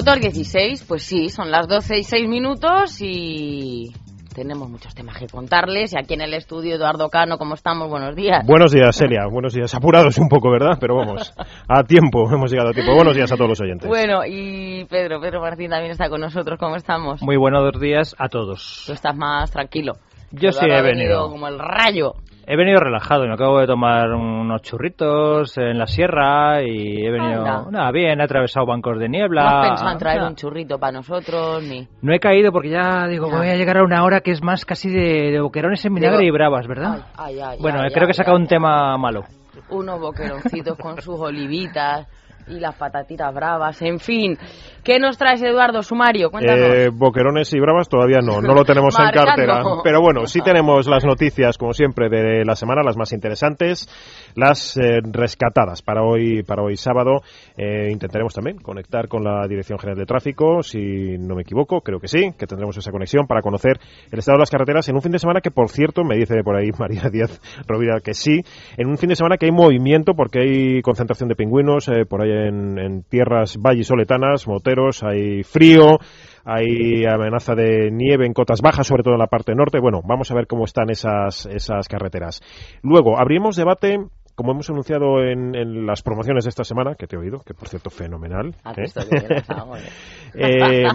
Motor 16, pues sí, son las 12 y 6 minutos y tenemos muchos temas que contarles. Y aquí en el estudio, Eduardo Cano, ¿cómo estamos? Buenos días. Buenos días, Celia. Buenos días. Apurados un poco, ¿verdad? Pero vamos, a tiempo, hemos llegado a tiempo. Buenos días a todos los oyentes. Bueno, y Pedro, Pedro Martín también está con nosotros. ¿Cómo estamos? Muy buenos días a todos. Tú estás más tranquilo. Yo sí Eduardo he ha venido. como el rayo. He venido relajado, me acabo de tomar unos churritos en la sierra y he venido Anda. nada, bien, he atravesado bancos de niebla. No has pensado en traer un churrito para nosotros, ni... No he caído porque ya digo, Ya. voy a llegar a una hora que es más casi de, de boquerones en vinagre y bravas, ¿verdad? Ay, ay, ay, bueno, creo que he sacado un tema malo. unos boqueroncitos con sus olivitas y las patatitas bravas, en fin. ¿Qué nos traes, Eduardo? Sumario, cuéntanos. Eh, boquerones y bravas todavía no, no lo tenemos en cartera. Pero bueno, sí tenemos las noticias, como siempre, de la semana, las más interesantes, las eh, rescatadas para hoy, para hoy sábado. Eh, intentaremos también conectar con la Dirección General de Tráfico, si no me equivoco, creo que sí, que tendremos esa conexión para conocer el estado de las carreteras en un fin de semana que, por cierto, me dice por ahí María Díaz Rovira que sí, en un fin de semana que hay movimiento porque hay concentración de pingüinos eh, por ahí en, en tierras vallisoletanas, moteros, hay frío, hay amenaza de nieve en cotas bajas, sobre todo en la parte norte. Bueno, vamos a ver cómo están esas, esas carreteras. Luego, abrimos debate. Como hemos anunciado en, en las promociones de esta semana, que te he oído, que por cierto fenomenal. Has ¿eh? hago, ¿eh?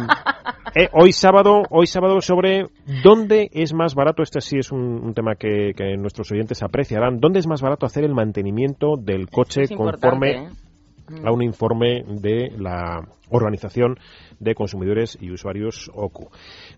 Eh, hoy sábado, hoy sábado sobre dónde es más barato, este sí es un, un tema que, que nuestros oyentes apreciarán, dónde es más barato hacer el mantenimiento del coche Es conforme. A un informe de la Organización de Consumidores y Usuarios OCU.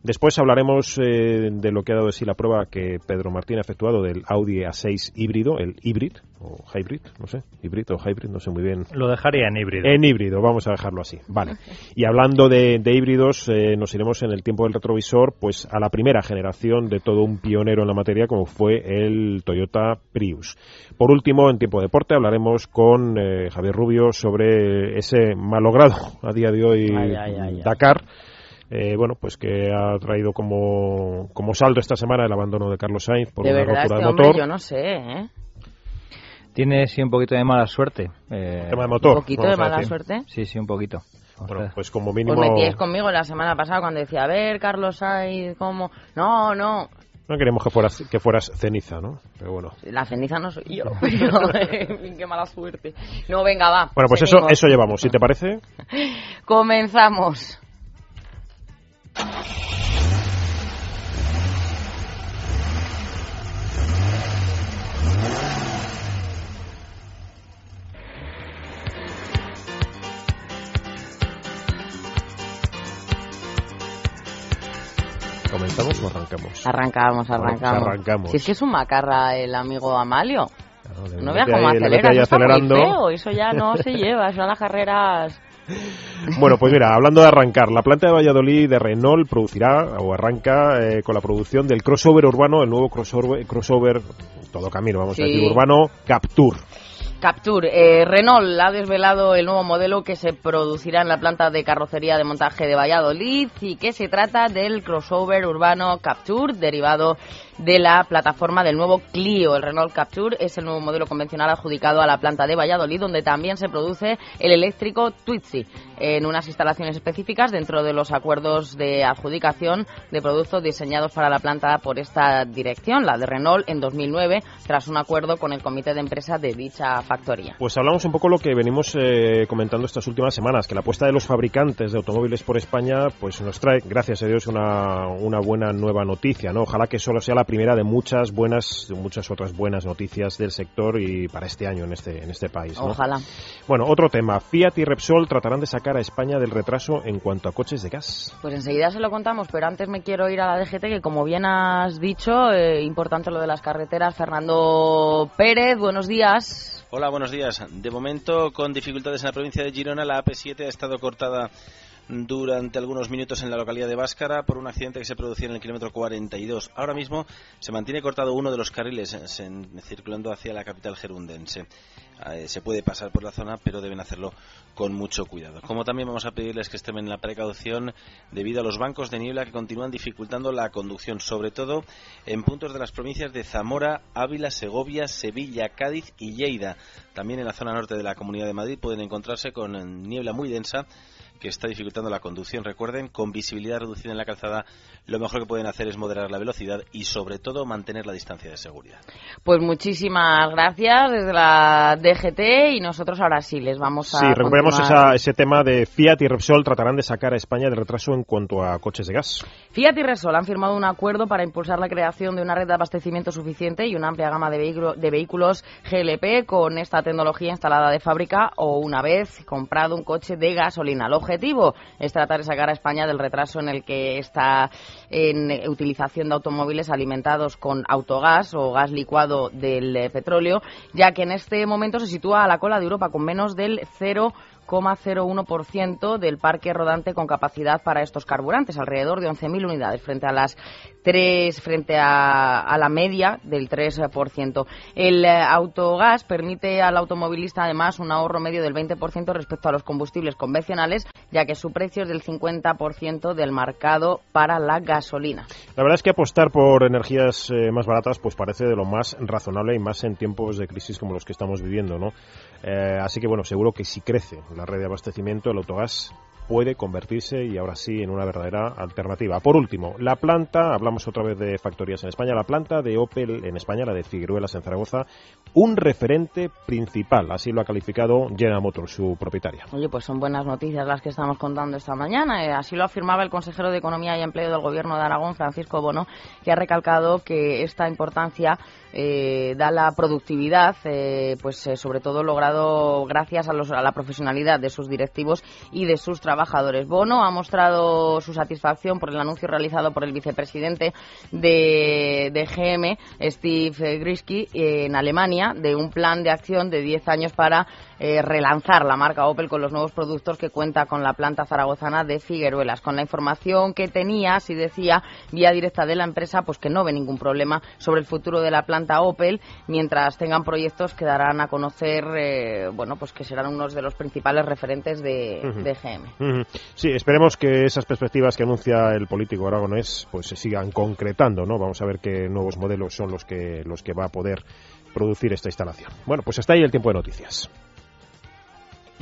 Después hablaremos eh, de lo que ha dado de la prueba que Pedro Martín ha efectuado del Audi A6 híbrido, el hybrid o hybrid, no sé, hybrid o hybrid, no sé muy bien Lo dejaría en híbrido. en híbrido, vamos a dejarlo así. Vale. Y hablando de, de híbridos, eh, nos iremos en el tiempo del retrovisor, pues a la primera generación de todo un pionero en la materia, como fue el Toyota Prius. Por último, en tiempo de deporte, hablaremos con eh, Javier Rubio sobre ese malogrado a día de hoy Ay, ay, ay, ay. Dakar. Eh, bueno, pues que ha traído como, como saldo esta semana el abandono de Carlos Sainz por de una verdad, rotura este de hombre, motor. yo no sé, ¿eh? Tiene sí un poquito de mala suerte. Eh, Tema de motor. Un poquito de mala suerte. Sí, sí, un poquito. Bueno, pues como mínimo. Pues metíais conmigo la semana pasada cuando decía, a ver, Carlos Sainz, ¿cómo? No, no, No queremos que fueras, que fueras ceniza, ¿no? Pero bueno. la ceniza no soy yo, pero en fin, qué mala suerte. No, venga, va. Bueno, pues eso, eso llevamos, si te parece. Comenzamos. ¿Comenzamos o arrancamos? Arrancamos, pues arrancamos. arrancamos. Si es que es un macarra el amigo Amalio. Claro, No veas cómo acelera, eso está muy acelerando. feo, eso ya no se lleva, son las carreras... Bueno, pues mira, hablando de arrancar, la planta de Valladolid de Renault producirá o arranca eh, con la producción del crossover urbano, el nuevo crossover, crossover todo camino, vamos a Sí. decir, urbano, Capture. Capture. Eh, Renault ha desvelado el nuevo modelo que se producirá en la planta de carrocería de montaje de Valladolid y que se trata del crossover urbano Capture derivado de la plataforma del nuevo Clio. El Renault Capture es el nuevo modelo convencional adjudicado a la planta de Valladolid donde también se produce el eléctrico Twizy en unas instalaciones específicas dentro de los acuerdos de adjudicación de productos diseñados para la planta por esta dirección, la de Renault, en 2009, tras un acuerdo con el comité de empresa de dicha factoría. Pues hablamos un poco lo que venimos eh, comentando estas últimas semanas, que la apuesta de los fabricantes de automóviles por España, pues nos trae, gracias a Dios, una, una buena nueva noticia, ¿no? Ojalá que solo sea la primera de muchas buenas, de muchas otras buenas noticias del sector y para este año en este, en este país. ¿no? Ojalá. Bueno, otro tema. Fiat y Repsol tratarán de sacar a España del retraso en cuanto a coches de gas. Pues enseguida se lo contamos, pero antes me quiero ir a la DGT, que como bien has dicho, eh, importante lo de las carreteras. Fernando Pérez, buenos días. Hola, buenos días. De momento, con dificultades en la provincia de Girona, la AP7 ha estado cortada durante algunos minutos en la localidad de Báscara por un accidente que se producía en el kilómetro 42. Ahora mismo se mantiene cortado uno de los carriles en, circulando hacia la capital gerundense. Eh, se puede pasar por la zona, pero deben hacerlo con mucho cuidado. Como también vamos a pedirles que estén en la precaución debido a los bancos de niebla que continúan dificultando la conducción, sobre todo en puntos de las provincias de Zamora, Ávila, Segovia, Sevilla, Cádiz y Lleida. También en la zona norte de la Comunidad de Madrid pueden encontrarse con niebla muy densa que está dificultando la conducción. Recuerden, con visibilidad reducida en la calzada, lo mejor que pueden hacer es moderar la velocidad y, sobre todo, mantener la distancia de seguridad. Pues muchísimas gracias desde la DGT y nosotros ahora sí les vamos a. Sí, recuperamos ese tema de Fiat y Repsol tratarán de sacar a España del retraso en cuanto a coches de gas. Fiat y Repsol han firmado un acuerdo para impulsar la creación de una red de abastecimiento suficiente y una amplia gama de, de vehículos GLP con esta tecnología instalada de fábrica o una vez comprado un coche de gasolina objetivo. Es tratar de sacar a España del retraso en el que está en utilización de automóviles alimentados con autogás o gas licuado del eh, petróleo, ya que en este momento se sitúa a la cola de Europa con menos del 0 0,01% del parque rodante con capacidad para estos carburantes, alrededor de 11.000 unidades frente a las 3 frente a, la media del 3%. El eh, autogás permite al automovilista además un ahorro medio del 20% respecto a los combustibles convencionales, ya que su precio es del 50% del marcado para la gasolina. La verdad es que apostar por energías eh, más baratas pues parece de lo más razonable y más en tiempos de crisis como los que estamos viviendo, ¿no? Eh, así que bueno, seguro que si crece la red de abastecimiento, el autogás puede convertirse y ahora sí en una verdadera alternativa. Por último, la planta, hablamos otra vez de factorías en España, la planta de Opel en España, la de Figueruelas en Zaragoza, un referente principal, así lo ha calificado General Motors, su propietaria. Oye, pues son buenas noticias las que estamos contando esta mañana. Eh, así lo afirmaba el consejero de Economía y Empleo del Gobierno de Aragón, Francisco Bono, que ha recalcado que esta importancia eh, da la productividad, eh, pues sobre todo logrado gracias a, a la profesionalidad de sus directivos y de sus trabajadores trabajadores. Bono ha mostrado su satisfacción por el anuncio realizado por el vicepresidente de, GM, Steve Grisky, en Alemania, de un plan de acción de 10 años para eh, relanzar la marca Opel con los nuevos productos que cuenta con la planta zaragozana de Figueruelas. Con la información que tenía, así decía, vía directa de la empresa, pues que no ve ningún problema sobre el futuro de la planta Opel, mientras tengan proyectos que darán a conocer, eh, bueno, pues que serán unos de los principales referentes de, de GM. Sí, esperemos que esas perspectivas que anuncia el político aragonés pues se sigan concretando, ¿no? Vamos a ver qué nuevos modelos son los que los que va a poder producir esta instalación. Bueno, pues hasta ahí el tiempo de noticias.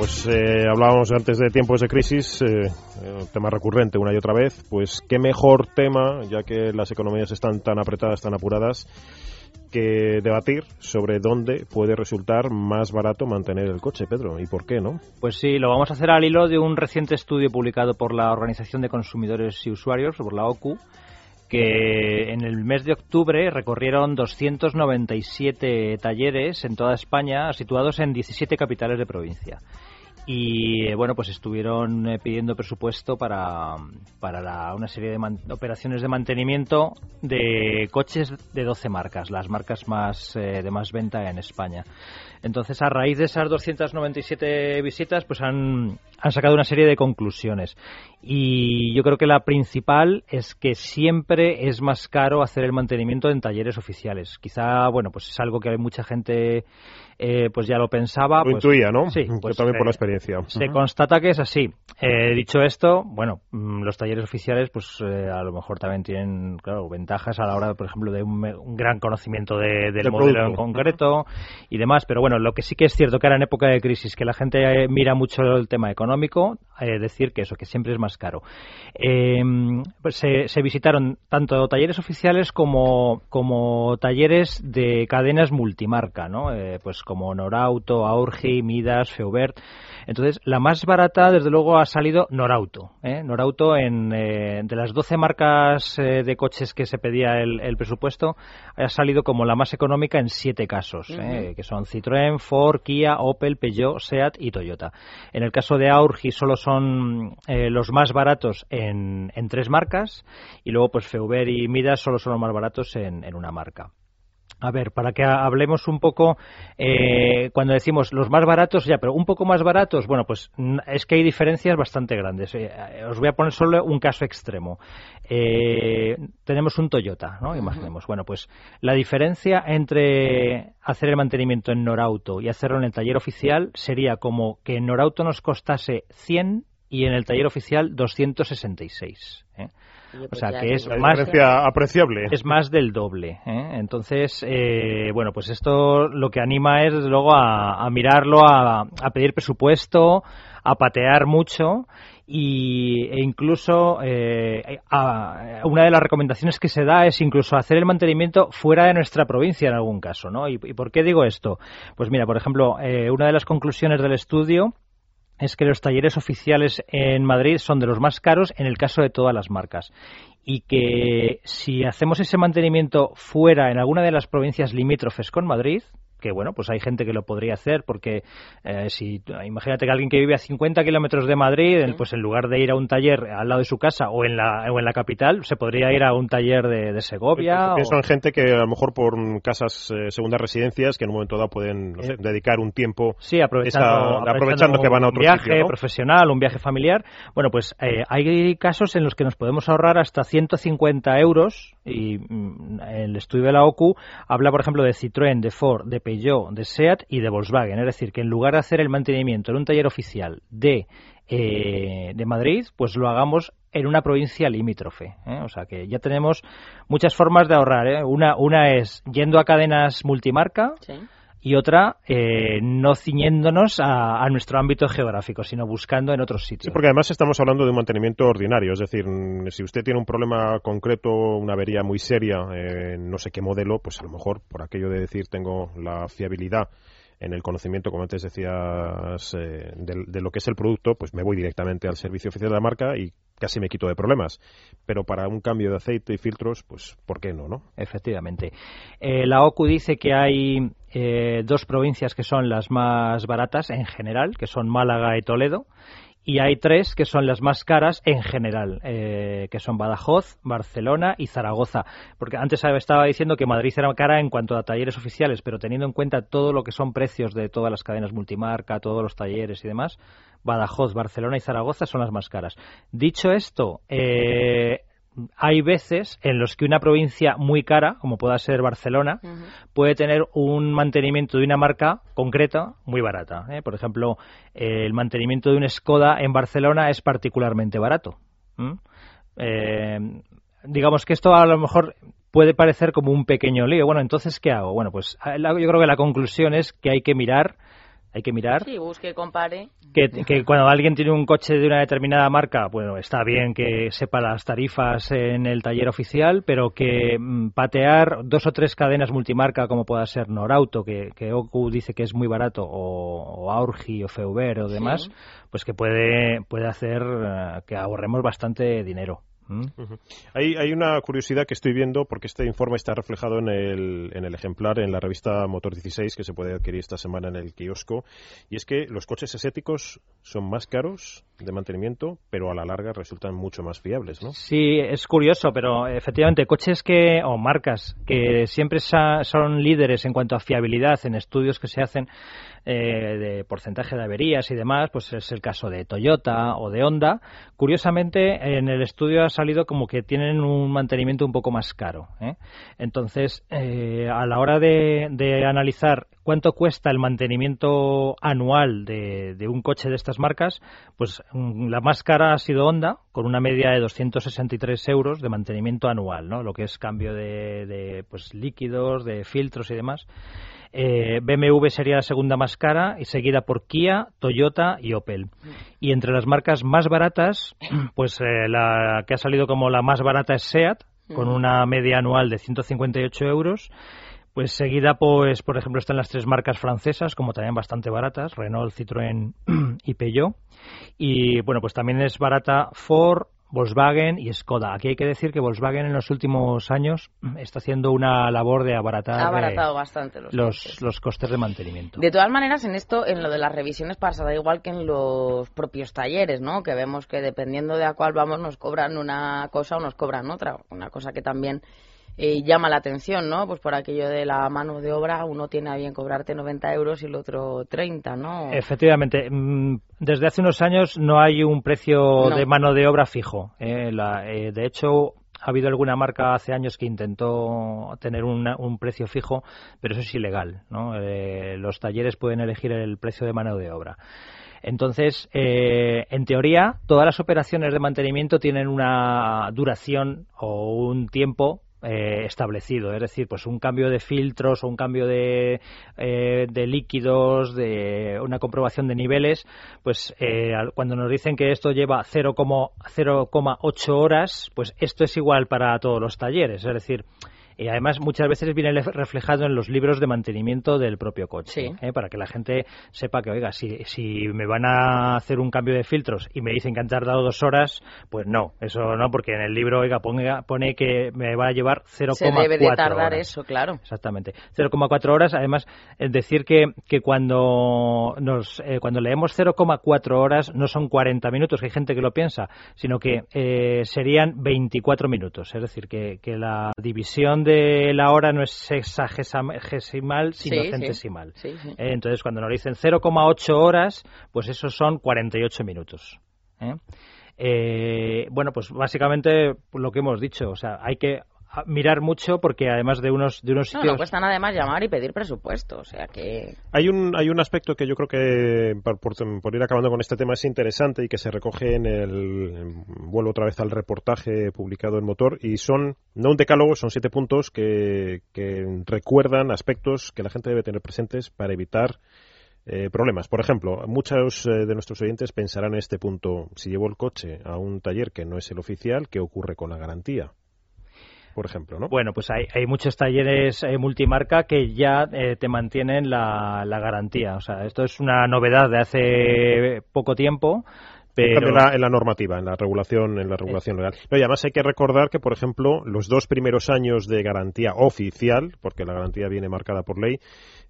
pues eh, hablábamos antes de tiempos de crisis, eh, eh, tema recurrente una y otra vez, pues qué mejor tema, ya que las economías están tan apretadas, tan apuradas, que debatir sobre dónde puede resultar más barato mantener el coche, Pedro, y por qué, ¿no? Pues sí, lo vamos a hacer al hilo de un reciente estudio publicado por la Organización de Consumidores y Usuarios, por la OCU, que en el mes de octubre recorrieron 297 talleres en toda España, situados en 17 capitales de provincia. Y eh, bueno, pues estuvieron eh, pidiendo presupuesto para, para una serie de operaciones de mantenimiento de coches de 12 marcas, las marcas más eh, de más venta en España. Entonces, a raíz de esas 297 visitas, pues han, han sacado una serie de conclusiones. y yo creo que la principal es que siempre es más caro hacer el mantenimiento en talleres oficiales. Quizá, bueno, pues es algo que hay mucha gente eh, pues ya lo pensaba. Lo pues, intuía, ¿no? Sí, Yo pues, también por eh, la experiencia. Se constata que es así. Eh, dicho esto, bueno, mm, los talleres oficiales, pues eh, a lo mejor también tienen, claro, ventajas a la hora, por ejemplo, de un, un gran conocimiento de- del Del modelo en concreto y demás. Pero bueno, lo que sí que es cierto que ahora en época de crisis, que la gente eh, mira mucho el tema económico, eh, decir que eso, que siempre es más caro. Eh, pues se, se visitaron tanto talleres oficiales como, como talleres de cadenas multimarca, ¿no? Pues como Norauto, Aurgi, Midas, Feubert. Entonces, la más barata, desde luego, ha salido Norauto. ¿eh? Norauto, en, eh, de las 12 marcas eh, de coches que se pedía el, el presupuesto, ha salido como la más económica en siete casos, ¿eh? que son Citroën, Ford, Kia, Opel, Peugeot, Seat y Toyota. En el caso de Aurgi solo son eh, los más baratos en, en tres marcas y luego pues Feubert y Midas solo son los más baratos en, en una marca. A ver, para que hablemos un poco, eh, cuando decimos los más baratos, ya, pero un poco más baratos, bueno, pues es que hay diferencias bastante grandes. Eh, eh, os voy a poner solo un caso extremo. Eh, tenemos un Toyota, ¿no? Imaginemos. Bueno, pues la diferencia entre hacer el mantenimiento en Norauto y hacerlo en el taller oficial sería como que en Norauto nos costase 100 y en el taller oficial 266. O pues sea, que es más- apreciable. es más del doble. ¿eh? Entonces, eh, bueno, pues esto lo que anima es, desde luego, a, a mirarlo, a, a pedir presupuesto, a patear mucho y, e incluso eh, a- una de las recomendaciones que se da es incluso hacer el mantenimiento fuera de nuestra provincia en algún caso, ¿no? ¿Y, y por qué digo esto? Pues mira, por ejemplo, eh, una de las conclusiones del estudio es que los talleres oficiales en Madrid son de los más caros en el caso de todas las marcas. Y que si hacemos ese mantenimiento fuera en alguna de las provincias limítrofes con Madrid, que bueno, pues hay gente que lo podría hacer porque eh, si imagínate que alguien que vive a 50 kilómetros de Madrid, pues en lugar de ir a un taller al lado de su casa o en la, o en la capital, se podría ir a un taller de, de Segovia. Pienso o- en gente que a lo mejor por casas, eh, segundas residencias, que en un momento dado pueden no sé, Eh, dedicar un tiempo Sí, aprovechando, esa- aprovechando que van a otro un viaje sitio, ¿no? profesional, un viaje familiar. Bueno, pues eh, hay casos en los que nos podemos ahorrar hasta 150 euros y mm, el estudio de la OCU habla, por ejemplo, de Citroën, de Ford, de Peugeot, de Seat y de Volkswagen. Es decir, que en lugar de hacer el mantenimiento en un taller oficial de eh, de Madrid, pues lo hagamos en una provincia limítrofe. ¿eh? O sea que ya tenemos muchas formas de ahorrar. ¿eh? Una, una es yendo a cadenas multimarca, Sí. Y otra eh, no ciñéndonos a, nuestro ámbito geográfico, sino buscando en otros sitios. Sí, porque además estamos hablando de un mantenimiento ordinario, es decir, si usted tiene un problema concreto, una avería muy seria, eh, no sé qué modelo, pues a lo mejor por aquello de decir tengo la fiabilidad en el conocimiento, como antes decías, eh, de, de lo que es el producto, pues me voy directamente al servicio oficial de la marca y casi me quito de problemas. Pero para un cambio de aceite y filtros, pues ¿por qué no, no? Efectivamente. Eh, la OCU dice que hay eh, dos provincias que son las más baratas en general, que son Málaga y Toledo, y hay tres que son las más caras en general, eh, que son Badajoz, Barcelona y Zaragoza. Porque antes estaba diciendo que Madrid era cara en cuanto a talleres oficiales, pero teniendo en cuenta todo lo que son precios de todas las cadenas multimarca, todos los talleres y demás, Badajoz, Barcelona y Zaragoza son las más caras. Dicho esto, eh, hay veces en los que una provincia muy cara, como pueda ser Barcelona, puede tener un mantenimiento de una marca concreta muy barata. ¿eh? Por ejemplo, eh, el mantenimiento de un Skoda en Barcelona es particularmente barato. Eh, digamos que esto a lo mejor puede parecer como un pequeño lío. Bueno, entonces, ¿qué hago? Bueno, pues yo creo que la conclusión es que hay que mirar, hay que mirar Sí, busque, compare. que, que cuando alguien tiene un coche de una determinada marca, bueno, está bien que sepa las tarifas en el taller oficial, pero que mm, patear dos o tres cadenas multimarca, como pueda ser Norauto, que, que Oku dice que es muy barato, o, o Aurgi o Feuber o demás, Sí. pues que puede, puede hacer eh, que ahorremos bastante dinero. Hay, hay una curiosidad que estoy viendo porque este informe está reflejado en el, en el ejemplar en la revista Motor 16 que se puede adquirir esta semana en el kiosco y es que los coches estéticos son más caros de mantenimiento, pero a la larga resultan mucho más fiables, ¿no? Sí, es curioso, pero efectivamente coches que o marcas que siempre son líderes en cuanto a fiabilidad en estudios que se hacen eh, de porcentaje de averías y demás, pues es el caso de Toyota o de Honda. Curiosamente, en el estudio ha salido como que tienen un mantenimiento un poco más caro. ¿eh? Entonces, eh, a la hora de, analizar cuánto cuesta el mantenimiento anual de, un coche de estas marcas, pues la más cara ha sido Honda, con una media de 263 euros de mantenimiento anual, ¿no? lo que es cambio de, de pues, líquidos, de filtros y demás. Eh, BMW sería la segunda más cara y seguida por Kia, Toyota y Opel. Y entre las marcas más baratas, pues eh, la que ha salido como la más barata es Seat, con una media anual de 158 euros. Pues seguida, pues, por ejemplo, están las tres marcas francesas, como también bastante baratas, Renault, Citroën y Peugeot. Y bueno, pues también es barata Ford, Volkswagen y Skoda. Aquí hay que decir que Volkswagen en los últimos años está haciendo una labor de abaratar ha abaratado bastante los, los, costes. de mantenimiento. De todas maneras, en esto, en lo de las revisiones pasa da igual que en los propios talleres, ¿no? Que vemos que dependiendo de a cuál vamos nos cobran una cosa o nos cobran otra. Una cosa que también eh, llama la atención, ¿no? Pues por aquello de la mano de obra, uno tiene a bien cobrarte 90 euros y el otro 30, ¿no? Efectivamente. Mm, desde hace unos años no hay un precio de mano de obra fijo. Eh, eh, de hecho, ha habido alguna marca hace años que intentó tener un precio fijo, pero eso es ilegal. ¿no? los talleres pueden elegir el precio de mano de obra. Entonces, en teoría, todas las operaciones de mantenimiento tienen una duración o un tiempo eh, establecido, es decir, pues un cambio de filtros o un cambio de, eh, de líquidos, de una comprobación de niveles, pues eh, cuando nos dicen que esto lleva 0,8 horas, pues esto es igual para todos los talleres, es decir, y además muchas veces viene reflejado en los libros de mantenimiento del propio coche, ¿eh? para que la gente sepa que, oiga, si, si me van a hacer un cambio de filtros y me dicen que han tardado dos horas, pues no, eso no, porque en el libro, oiga, pone que me va a llevar 0,4 Se debe de tardar eso, claro. Exactamente. 0,4 horas, además, es decir que, que cuando, nos, eh, cuando leemos 0,4 horas no son 40 minutos, que hay gente que lo piensa, sino que eh, serían 24 minutos. Es decir, que, que la división de la hora no es sexagesimal, sino centesimal. Entonces, cuando nos dicen 0,8 horas, pues esos son 48 minutos. ¿eh? Eh, bueno, pues básicamente lo que hemos dicho, o sea, hay que mirar mucho porque además de unos de unos sitios no, no cuestan además llamar y pedir presupuesto o sea que hay un hay un aspecto que yo creo que por, ir acabando con este tema es interesante y que se recoge en el vuelvo otra vez al reportaje publicado en Motor y son no un decálogo son siete puntos que, que recuerdan aspectos que la gente debe tener presentes para evitar eh, problemas. Por ejemplo, muchos eh, de nuestros oyentes pensarán en este punto, si llevo el coche a un taller que no es el oficial, ¿qué ocurre con la garantía? Por ejemplo, ¿no? Bueno, pues hay, hay muchos talleres eh, multimarca que ya eh, te mantienen la, la garantía. O sea, esto es una novedad de hace poco tiempo. Pero... En, la, la normativa, en la regulación, en la regulación legal. y además hay que recordar que, por ejemplo, los dos primeros años de garantía oficial, porque la garantía viene marcada por ley,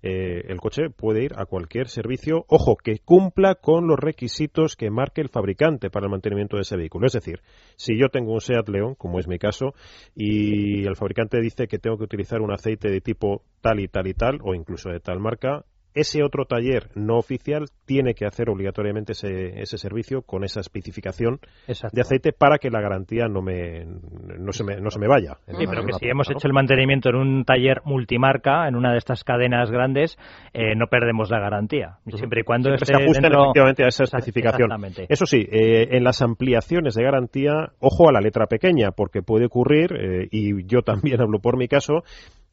eh, el coche puede ir a cualquier servicio, ojo, que cumpla con los requisitos que marque el fabricante para el mantenimiento de ese vehículo. Es decir, si yo tengo un Seat León, como es mi caso, y el fabricante dice que tengo que utilizar un aceite de tipo tal y tal y tal, o incluso de tal marca, ese otro taller no oficial tiene que hacer obligatoriamente ese, ese servicio con esa especificación de aceite para que la garantía no me no se me, no se me vaya. Sí, pero que si hemos hecho el mantenimiento en un taller multimarca, en una de estas cadenas grandes, eh, no perdemos la garantía. Siempre y cuando se ajusten efectivamente a esa especificación. Eso sí, eh, en las ampliaciones de garantía, ojo a la letra pequeña, porque puede ocurrir, eh, y yo también hablo por mi caso,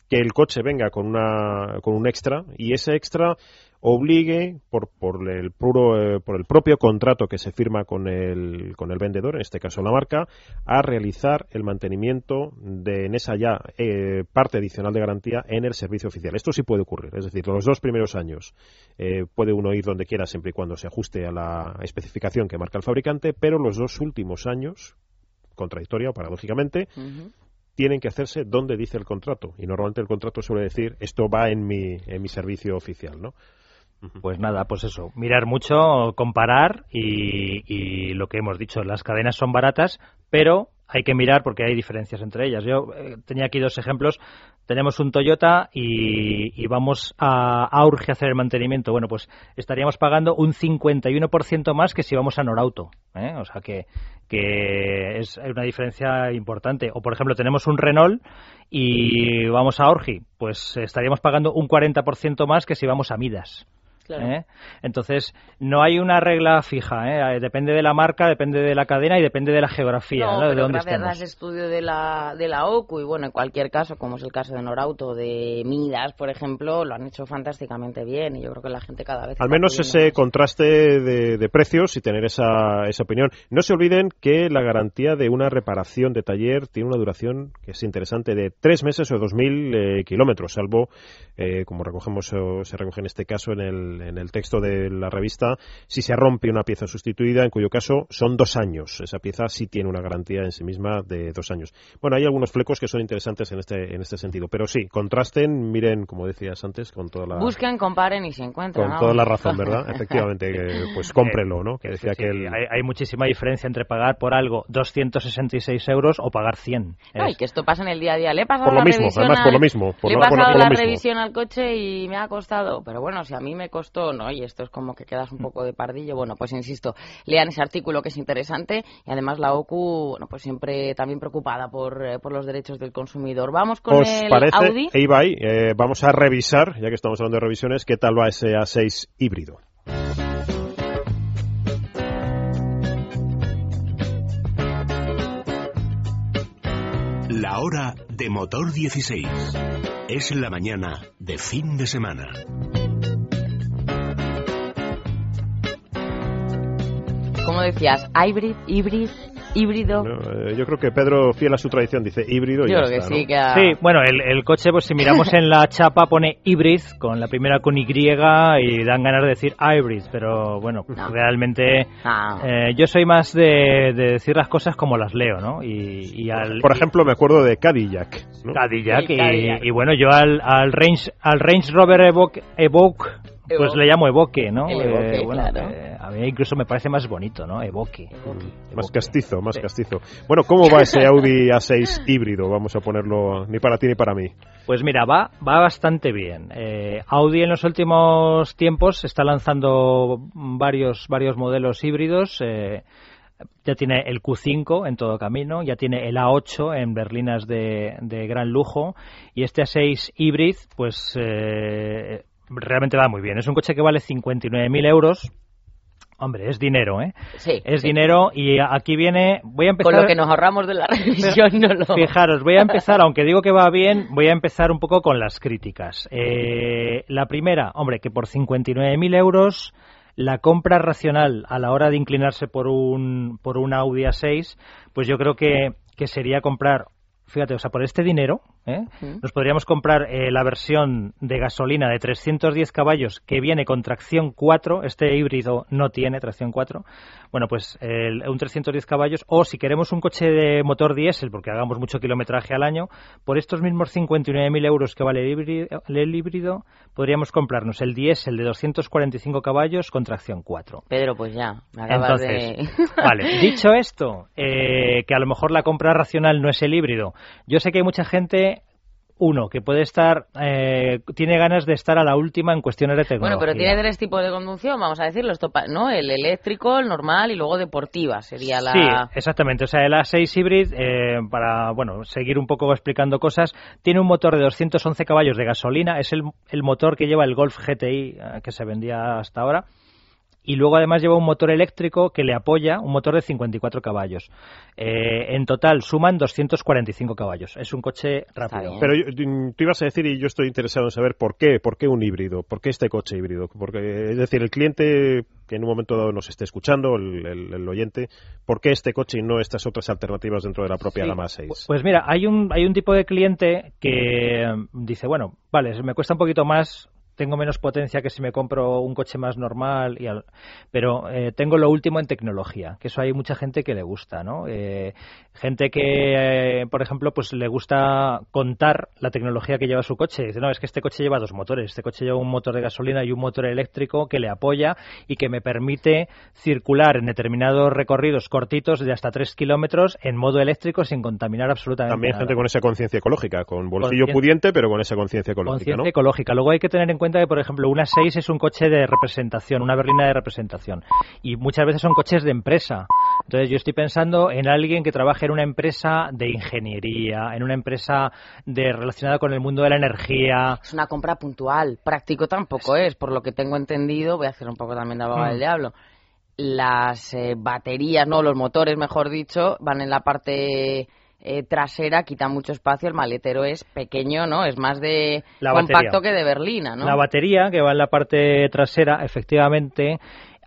que el coche venga con, una, con un extra y ese extra obligue por, por, el puro, eh, por el propio contrato que se firma con el, con el vendedor, en este caso la marca, a realizar el mantenimiento de en esa ya eh, parte adicional de garantía en el servicio oficial. Esto sí puede ocurrir, es decir, los dos primeros años eh, puede uno ir donde quiera siempre y cuando se ajuste a la especificación que marca el fabricante, pero los dos últimos años, contradictoria o paradójicamente, tienen que hacerse donde dice el contrato. Y normalmente el contrato suele decir esto va en mi, en mi servicio oficial, ¿no? Pues nada, pues eso, mirar mucho, comparar y, y lo que hemos dicho, las cadenas son baratas, pero hay que mirar porque hay diferencias entre ellas. Yo eh, tenía aquí dos ejemplos. Tenemos un Toyota y, vamos a, a Urge a hacer el mantenimiento. Bueno, pues estaríamos pagando un 51% más que si vamos a Norauto. ¿eh? O sea que, que es una diferencia importante. O, por ejemplo, tenemos un Renault y vamos a Orgi, pues estaríamos pagando un 40% más que si vamos a Midas. ¿Eh? Entonces, no hay una regla fija, ¿eh? depende de la marca, depende de la cadena y depende de la geografía, No, ¿no? de pero dónde gracias estemos. al estudio de la, de la OCU y bueno, en cualquier caso, como es el caso de Norauto, de Midas, por ejemplo, lo han hecho fantásticamente bien y yo creo que la gente cada vez... Al menos ese más. contraste de, de precios y tener esa, esa opinión. No se olviden que la garantía de una reparación de taller tiene una duración que es interesante de tres meses o dos mil eh, kilómetros, salvo, eh, como recogemos o se recoge en este caso en el, en el texto de la revista, si se rompe una pieza sustituida, en cuyo caso son dos años. Esa pieza sí tiene una garantía en sí misma de dos años. Bueno, hay algunos flecos que son interesantes en este, en este sentido, pero sí, contrasten, miren, como decías antes, con toda la... Busquen, comparen y se encuentran. Con ¿no? toda la razón, ¿verdad? Efectivamente, que, pues cómprelo, ¿no? Que decía Sí, que sí, el... hay, hay muchísima diferencia entre pagar por algo 266 euros o pagar 100. Ay, Es- que esto pasa en el día a día. Le he pasado Por lo la mismo, revisión además al- por lo mismo, por le he por lo- pasado por lo la mismo. revisión al coche y me ha costado. Pero bueno, si a mí me costó, ¿no? Y esto es como que quedas un poco de pardillo. Bueno, pues insisto, lean ese artículo que es interesante y además la OCU, bueno, pues siempre también preocupada por, eh, por los derechos del consumidor. Vamos con ¿Os el parece, Audi. Ibai, eh, vamos a revisar, ya que estamos hablando de revisiones, qué tal va ese A6 híbrido? La hora de motor 16. Es la mañana de fin de semana. Como decías, hybrid, híbrido, híbrido. ¿no? Eh, yo creo que Pedro, fiel a su tradición, dice híbrido y Yo ya creo que está, sí, ¿no? que ha- Sí, bueno, el, el coche, pues si miramos en la chapa pone hybrid, con la primera con Y y dan ganas de decir hybrid, pero bueno, No. realmente eh, yo soy más de, de decir las cosas como las leo, ¿no? Y, y al, Por ejemplo, me acuerdo de Cadillac. ¿no? Cadillac, El y, Cadillac. y bueno, yo al, al Range al Range Rover Evoque, Evoque pues le llamo Evoque, ¿no? El Evoque, bueno, claro. eh, a mí incluso me parece más bonito, ¿no? Evoque. Más Evoque. castizo, más Sí. castizo. Bueno, ¿cómo va ese Audi A6 híbrido? Vamos a ponerlo ni para ti ni para mí. Pues mira, va, va bastante bien. Eh, Audi en los últimos tiempos está lanzando varios, varios modelos híbridos. eh, ya tiene el Q5 en todo camino, ya tiene el A8 en berlinas de, de gran lujo y este A6 híbrido, pues eh, realmente va muy bien. Es un coche que vale 59.000 euros. Hombre, es dinero, ¿eh? Sí, Es sí. dinero y aquí viene... Voy a empezar... Con lo que nos ahorramos de la revisión, no lo... Fijaros, voy a empezar, aunque digo que va bien, voy a empezar un poco con las críticas. Eh, la primera, hombre, que por 59.000 euros la compra racional a la hora de inclinarse por un, por un Audi A6, pues yo creo que, que sería comprar, fíjate, o sea, por este dinero, ¿eh? Nos podríamos comprar eh, la versión de gasolina de 310 caballos que viene con tracción 4, este híbrido no tiene tracción 4, bueno, pues el- un 310 caballos, o si queremos un coche de motor diésel, porque hagamos mucho kilometraje al año, por estos mismos 59.000 euros que vale el híbrido, el híbrido, podríamos comprarnos el diésel de 245 caballos con tracción 4. Pedro, pues ya, acabas Entonces, de... vale, dicho esto, eh, que a lo mejor la compra racional no es el híbrido, yo sé que hay mucha gente, uno, que puede estar, eh, tiene ganas de estar a la última en cuestiones de tecnología. Bueno, pero tiene tres tipos de conducción, vamos a decirlo, esto ¿no? El eléctrico, el normal y luego deportiva sería la... Sí, exactamente. O sea, el A6 Hybrid, eh, para bueno seguir un poco explicando cosas, tiene un motor de 211 caballos de gasolina. Es el, el motor que lleva el Golf GTI eh, que se vendía hasta ahora. Y luego además lleva un motor eléctrico que le apoya, un motor de 54 caballos. Eh, en total suman 245 caballos. Es un coche rápido. Pero yo- tú ibas a decir, y yo estoy interesado en saber por qué, por qué un híbrido, por qué este coche híbrido. Porque, es decir, el cliente que en un momento dado nos esté escuchando, el, el- el oyente, ¿por qué este coche y no estas otras alternativas dentro de la propia Sí. gama 6? Pues mira, hay un, hay un tipo de cliente que dice, bueno, vale, me cuesta un poquito más tengo menos potencia que si me compro un coche más normal, y pero eh, tengo lo último en tecnología, que eso hay mucha gente que le gusta, ¿no? Eh, gente que, por ejemplo, pues le gusta contar la tecnología que lleva su coche. Dice, no, es que este coche lleva dos motores, este coche lleva un motor de gasolina y un motor eléctrico que le apoya y que me permite circular en determinados recorridos cortitos de hasta tres kilómetros en modo eléctrico sin contaminar absolutamente También nada. gente con esa conciencia ecológica, con bolsillo pudiente, pero con esa conciencia ecológica, Conciencia ecológica. Luego hay que tener en cuenta que, por ejemplo, una 6 es un coche de representación, una berlina de representación. Y muchas veces son coches de empresa. Entonces yo estoy pensando en alguien que trabaje en una empresa de ingeniería, en una empresa de relacionada con el mundo de la energía. Es una compra puntual. Práctico tampoco es, por lo que tengo entendido. Voy a hacer un poco también de abogado Mm. del diablo. Las eh, baterías, no, los motores, mejor dicho, van en la parte eh, trasera, quita mucho espacio. El maletero es pequeño, ¿no? Es más de La compacto batería. que de berlina, ¿no? La batería, que va en la parte trasera, efectivamente,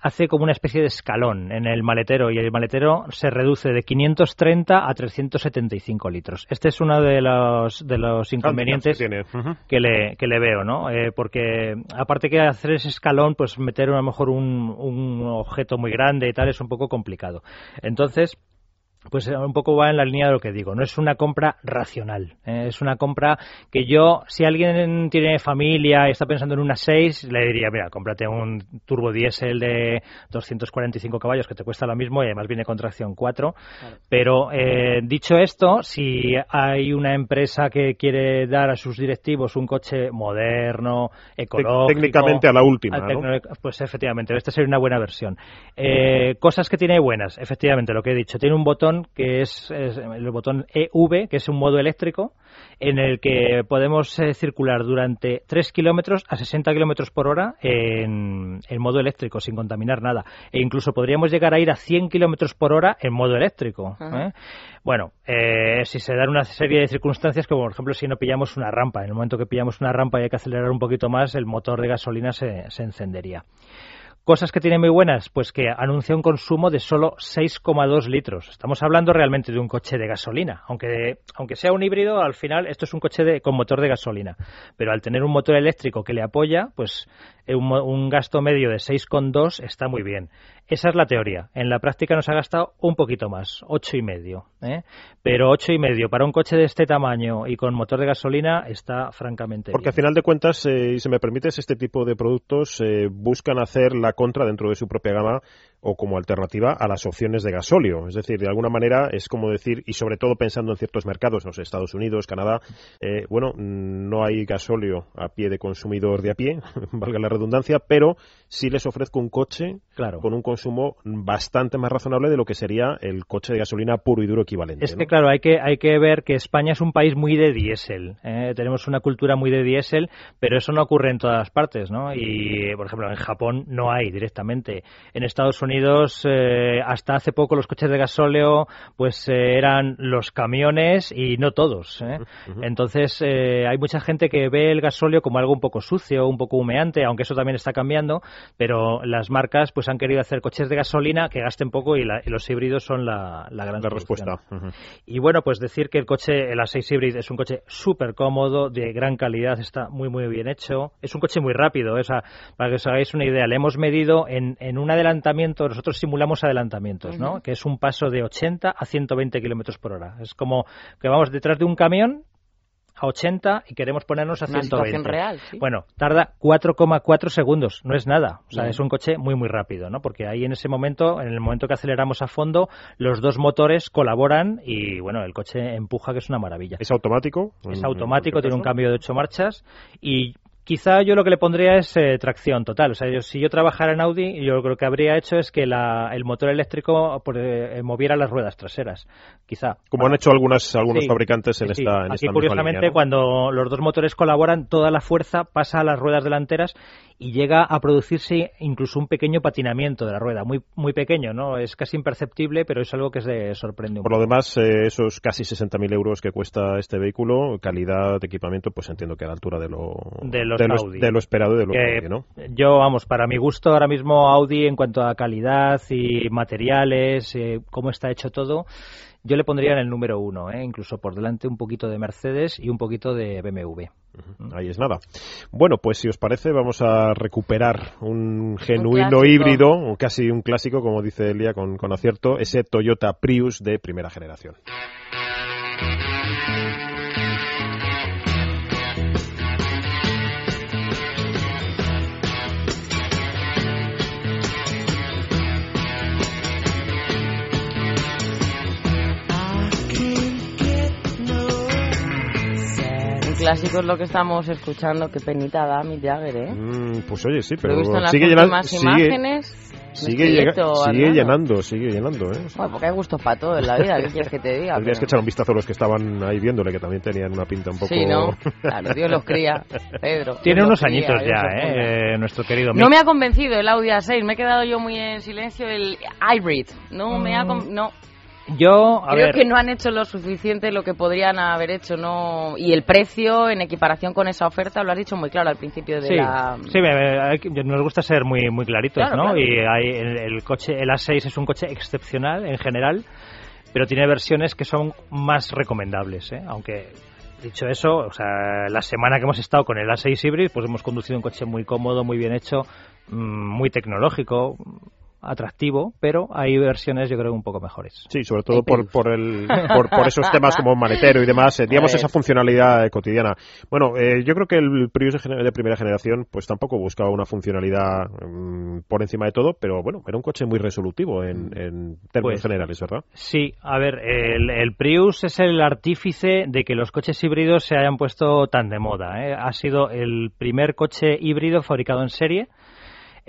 hace como una especie de escalón en el maletero y el maletero se reduce de 530 a 375 litros. Este es uno de los, de los inconvenientes que tiene. Ujú. que le, que le veo, ¿no? Eh, porque aparte que hacer ese escalón, pues meter a lo mejor un, un objeto muy grande y tal es un poco complicado. Entonces, pues eh, un poco va en la línea de lo que digo. No es una compra racional. eh, es una compra que yo, si alguien tiene familia y está pensando en una 6, le diría, mira, cómprate un turbo diésel de 245 caballos que te cuesta lo mismo y además viene con tracción 4. Pero eh, dicho esto, si hay una empresa que quiere dar a sus directivos un coche moderno, ecológico, Técnicamente a la última, Pues efectivamente, esta sería una buena versión. Eh, cosas que tiene buenas, efectivamente, lo que he dicho. Tiene un botón que es, es el botón EV, que es un modo eléctrico, en el que podemos eh, circular durante 3 kilómetros a 60 kilómetros por hora en, en modo eléctrico, sin contaminar nada. E incluso podríamos llegar a ir a 100 kilómetros por hora en modo eléctrico. ¿eh? Bueno, eh, si se dan una serie de circunstancias, como por ejemplo si no pillamos una rampa. En el momento que pillamos una rampa y hay que acelerar un poquito más, el motor de gasolina se, se encendería. Cosas que tiene muy buenas, pues que anuncia un consumo de solo 6,2 litros. Estamos hablando realmente de un coche de gasolina, aunque aunque sea un híbrido, al final esto es un coche de, con motor de gasolina. Pero al tener un motor eléctrico que le apoya, pues eh, un, un gasto medio de 6,2 está muy bien. Esa es la teoría. En la práctica nos ha gastado un poquito más, ocho y medio. ¿eh? Pero ocho y medio para un coche de este tamaño y con motor de gasolina está francamente Porque bien. al final de cuentas, eh, y si me permites, este tipo de productos eh, buscan hacer la contra dentro de su propia gama o como alternativa a las opciones de gasóleo. Es decir, de alguna manera es como decir, y sobre todo pensando en ciertos mercados, no sé, Estados Unidos, Canadá, eh, bueno, no hay gasóleo a pie de consumidor de a pie, valga la redundancia, pero sí les ofrezco un coche Claro. con un consumo bastante más razonable de lo que sería el coche de gasolina puro y duro equivalente. Es ¿no? que, claro, hay que, hay que ver que España es un país muy de diésel. ¿eh? Tenemos una cultura muy de diésel, pero eso no ocurre en todas partes, ¿no? Y, por ejemplo, en Japón no hay directamente. En Estados Unidos, eh, hasta hace poco, los coches de gasóleo, pues eh, eran los camiones y no todos. ¿eh? Entonces, eh, hay mucha gente que ve el gasóleo como algo un poco sucio, un poco humeante, aunque eso también está cambiando, pero las marcas pues han querido hacer coches de gasolina que gasten poco y, la- y los híbridos son la, la gran la respuesta. Y bueno, pues decir que el coche, el A6 Hybrid, es un coche súper cómodo, de gran calidad, está muy, muy bien hecho. Es un coche muy rápido, o sea, para que os hagáis una idea, le hemos medido en, en un adelantamiento, nosotros simulamos adelantamientos, ¿no? Que es un paso de 80 a 120 kilómetros por hora. Es como que vamos detrás de un camión a 80 y queremos ponernos a Una 120. situación real, sí. Bueno, tarda 4,4 segundos, no es nada. O sea, Bien. es un coche muy, muy rápido, ¿no? Porque ahí en ese momento, en el momento que aceleramos a fondo, los dos motores colaboran y, bueno, el coche empuja, que es una maravilla. ¿Es automático? Es automático, en tiene un cambio de ocho marchas y quizá yo lo que le pondría es eh, tracción total. O sea, yo- si yo trabajara en Audi, yo lo que habría hecho es que la- el motor eléctrico pues, eh, moviera las ruedas traseras, quizá. Como han hecho algunas, algunos Sí, fabricantes en sí, esta en Aquí, esta curiosamente, línea, ¿no? cuando los dos motores colaboran, toda la fuerza pasa a las ruedas delanteras y llega a producirse incluso un pequeño patinamiento de la rueda, muy muy pequeño, ¿no? Es casi imperceptible, pero es algo que se sorprende un Por lo demás, eh, esos casi 60.000 euros que cuesta este vehículo, calidad de equipamiento, pues entiendo que a la altura de lo, De los de, lo, de lo esperado de lo Que ¿no? Yo, vamos, para mi gusto, ahora mismo Audi en cuanto a calidad y materiales, eh, cómo está hecho todo, yo le pondría en el número uno, eh, incluso por delante un poquito de Mercedes y un poquito de BMW. Ahí es nada. Bueno, pues si os parece, vamos a recuperar un genuino híbrido, o casi un clásico, como dice Elia con, con acierto, ese Toyota Prius de primera generación. Clásico es lo que estamos escuchando. Qué penita da Mick Jagger, ¿eh? Mm, pues oye, sí, Lo pero he visto en las sigue llenando, sigue, imágenes. sigue, llega- llenando, sigue llenando, ¿eh? Bueno, porque hay gustos para todo en la vida, ¿qué quieres que te diga? Tendrías que Pero- echar un vistazo a los que estaban ahí viéndole, que también tenían una pinta un poco... Sí, ¿no? Claro, Dios los cría, Pedro. Tiene unos cría, añitos ya, cuida. eh, nuestro querido. No me ha convencido el Audi A6, me he quedado yo muy en silencio. El Hybrid, no me ha. con- No, Yo, a creo ver, que no han hecho lo suficiente lo que podrían haber hecho, no. Y el precio en equiparación con esa oferta lo has dicho muy claro al principio de Sí, la. sí, nos gusta ser muy muy claritos, Claro, ¿no? claro. Y hay, el, el coche, el A6 es un coche excepcional en general, pero tiene versiones que son más recomendables, ¿eh? Aunque dicho eso, o sea, la semana que hemos estado con el A6 Hybrid, pues hemos conducido un coche muy cómodo, muy bien hecho, mm, muy tecnológico, atractivo, pero hay versiones yo creo un poco mejores. Sí, sobre todo por, Prius. por, el, por, por esos temas como maletero y demás, eh, digamos esa funcionalidad eh, cotidiana. Bueno, eh, yo creo que el Prius de, primera generación pues tampoco buscaba una funcionalidad mm, por encima de todo, pero bueno, era un coche muy resolutivo en, en términos Pues- generales, ¿verdad? Sí, a ver, el, el Prius es el artífice de que los coches híbridos se hayan puesto tan de moda. ¿eh? Ha sido el primer coche híbrido fabricado en serie.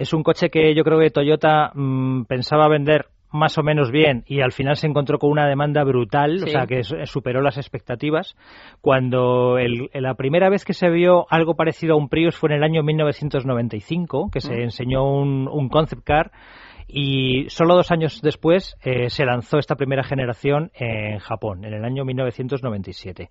Es un coche que yo creo que Toyota mm, pensaba vender más o menos bien y al final se encontró con una demanda brutal, o sea que su- superó las expectativas. Cuando el- la primera vez que se vio algo parecido a un Prius fue en el año 1995, que se enseñó un, un concept car y solo dos años después eh, se lanzó esta primera generación en Japón, en el año 1997.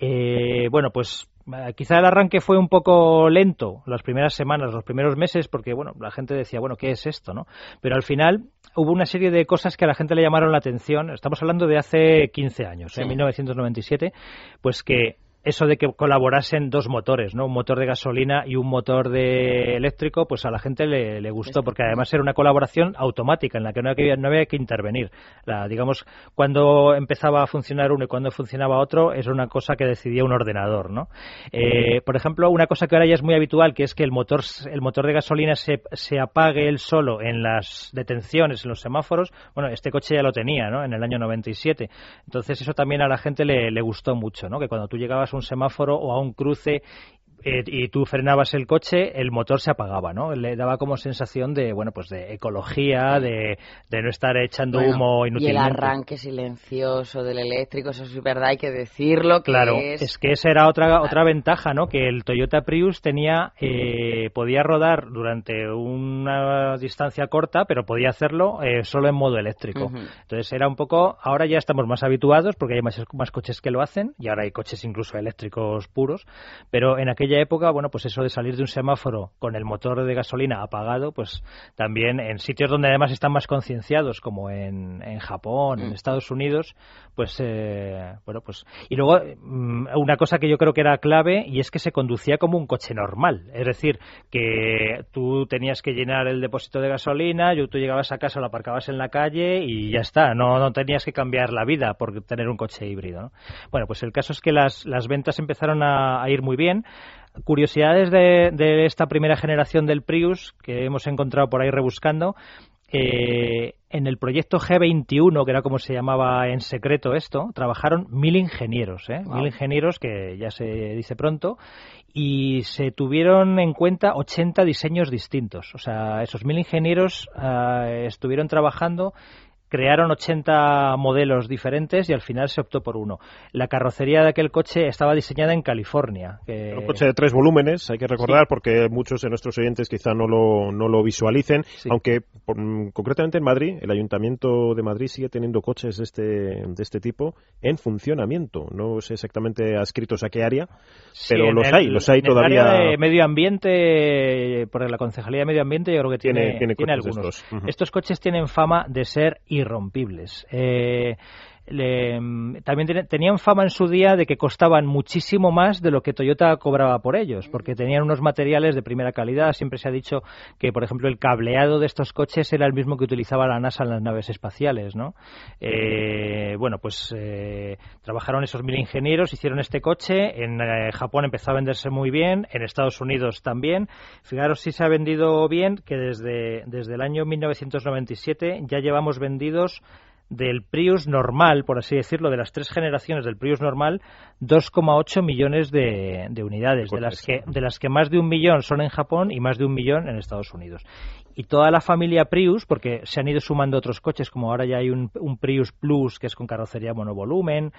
Eh, bueno, pues eh, quizá el arranque fue un poco lento las primeras semanas, los primeros meses, porque bueno, la gente decía, bueno, ¿qué es esto? no Pero al final hubo una serie de cosas que a la gente le llamaron la atención. Estamos hablando de hace 15 años, en Sí. 1997, pues que eso de que colaborasen dos motores, ¿no? Un motor de gasolina y un motor de eléctrico, pues a la gente le, gustó, porque además era una colaboración automática en la que no había, no había que intervenir. La, digamos, cuando empezaba a funcionar uno y cuando funcionaba otro, es una cosa que decidía un ordenador, ¿no? Eh, por ejemplo, una cosa que ahora ya es muy habitual, que es que el motor, el motor de gasolina se, se apague él solo en las detenciones, en los semáforos. Bueno, este coche ya lo tenía, ¿no? En el año 97. Entonces eso también a la gente le, le gustó mucho, ¿no? Que cuando tú llegabas un semáforo o a un cruce eh, y tú frenabas el coche, el motor se apagaba, ¿no? Le daba como sensación de, bueno, pues de ecología, de, de no estar echando Bueno, humo y el inútilmente. arranque silencioso del eléctrico, eso sí es verdad, hay que decirlo. Que Claro, es... es que esa era otra otra ventaja, ¿no? Que el Toyota Prius tenía eh, podía rodar durante una distancia corta, pero podía hacerlo eh, solo en modo eléctrico. Entonces era un poco, ahora ya estamos más habituados porque hay más, más coches que lo hacen y ahora hay coches incluso eléctricos puros, pero en aquella época, bueno, pues eso de salir de un semáforo con el motor de gasolina apagado, pues también en sitios donde además están más concienciados, como en, en Japón, en Mm. Estados Unidos, pues eh, bueno, pues y luego mm, una cosa que yo creo que era clave y es que se conducía como un coche normal, es decir, que tú tenías que llenar el depósito de gasolina, tú llegabas a casa, lo aparcabas en la calle y ya está, no, no tenías que cambiar la vida por tener un coche híbrido. ¿no? Bueno, pues el caso es que las, las ventas empezaron a, a ir muy bien. Curiosidades de, de esta primera generación del Prius que hemos encontrado por ahí rebuscando. Eh, en el proyecto G21, que era como se llamaba en secreto esto, trabajaron mil ingenieros, ¿eh? Wow. mil ingenieros, que ya se dice pronto, y se tuvieron en cuenta 80 diseños distintos. O sea, esos mil ingenieros ah, estuvieron trabajando crearon 80 modelos diferentes y al final se optó por uno. La carrocería de aquel coche estaba diseñada en California. Un coche de tres volúmenes, hay que recordar, porque muchos de nuestros oyentes quizá no lo, no lo visualicen, aunque concretamente en Madrid, el Ayuntamiento de Madrid sigue teniendo coches de este, de este tipo en funcionamiento. No sé exactamente adscritos a qué área, pero los hay, los hay todavía. El área de medio ambiente, por la Concejalía de Medio Ambiente, yo creo que tiene, tiene, algunos. Estos. estos coches tienen fama de ser irrompibles. Eh, también tenían fama en su día de que costaban muchísimo más de lo que Toyota cobraba por ellos, porque tenían unos materiales de primera calidad. Siempre se ha dicho que, por ejemplo, el cableado de estos coches era el mismo que utilizaba la NASA en las naves espaciales, ¿no? Eh, bueno, pues eh, trabajaron esos mil ingenieros, hicieron este coche. En eh, Japón empezó a venderse muy bien, en Estados Unidos también. Fijaros si se ha vendido bien, que desde, desde el año 1997 ya llevamos vendidos del Prius normal, por así decirlo, de las tres generaciones del Prius normal, 2,8 millones de, de unidades, de las, que, de las que más de un millón son en Japón y más de un millón en Estados Unidos y toda la familia Prius, porque se han ido sumando otros coches, como ahora ya hay un, Prius Plus que es con carrocería monovolumen.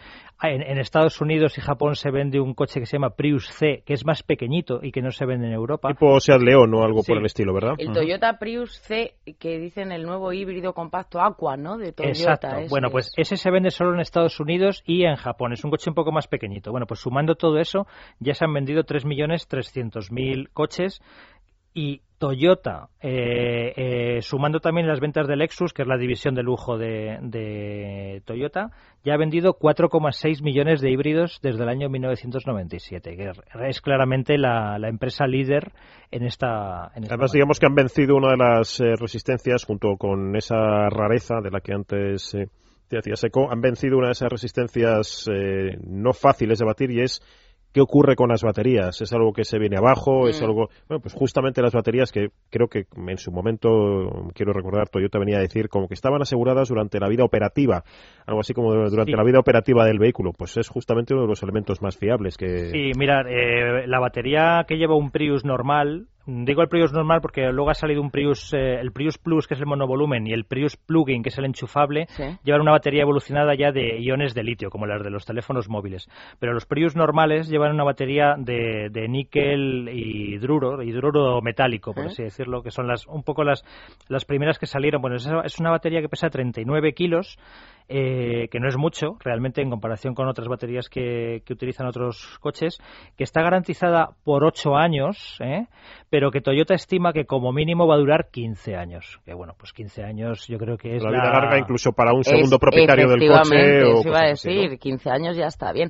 En, en, Estados Unidos y Japón se vende un coche que se llama Prius C, que es más pequeñito y que no se vende en Europa. Tipo Seat León o algo por el estilo, ¿verdad? El Toyota Prius C, que dicen el nuevo híbrido compacto Aqua, ¿no? De Toyota. Exacto. Bueno, pues ese se vende solo en Estados Unidos y en Japón. Es un coche un poco más pequeñito. Bueno, pues sumando todo eso, ya se han vendido 3.300.000 coches y Toyota, eh, eh, sumando también las ventas del Lexus, que es la división de lujo de, Toyota, ya ha vendido 4,6 millones de híbridos desde el año 1997, que es claramente la, empresa líder en esta. Además, digamos que han vencido una de las eh, resistencias, junto con esa rareza de la que antes te hacía seco, han vencido una de esas resistencias no fáciles de batir y es ¿Qué ocurre con las baterías? ¿Es algo que se viene abajo? ¿Es mm. algo.? Bueno, pues justamente las baterías que creo que en su momento, quiero recordar, Toyota venía a decir como que estaban aseguradas durante la vida operativa, algo así como durante la vida operativa del vehículo. Pues es justamente uno de los elementos más fiables que. Sí, mira, eh, la batería que lleva un Prius normal Digo el Prius normal porque luego ha salido un Prius, eh, el Prius Plus, que es el monovolumen, y el Prius Plugin, que es el enchufable, llevan una batería evolucionada ya de iones de litio, como las de los teléfonos móviles. Pero los Prius normales llevan una batería de, de níquel y hidruro, hidruro metálico, por así decirlo, que son las un poco las, las primeras que salieron. Bueno, es una batería que pesa 39 kilos eh, que no es mucho realmente en comparación con otras baterías que, utilizan otros coches, que está garantizada por 8 años, ¿eh? pero que Toyota estima que como mínimo va a durar 15 años. Que bueno, pues 15 años yo creo que es la vida larga incluso para un segundo propietario del coche. O iba a decir, 15 años ya está bien.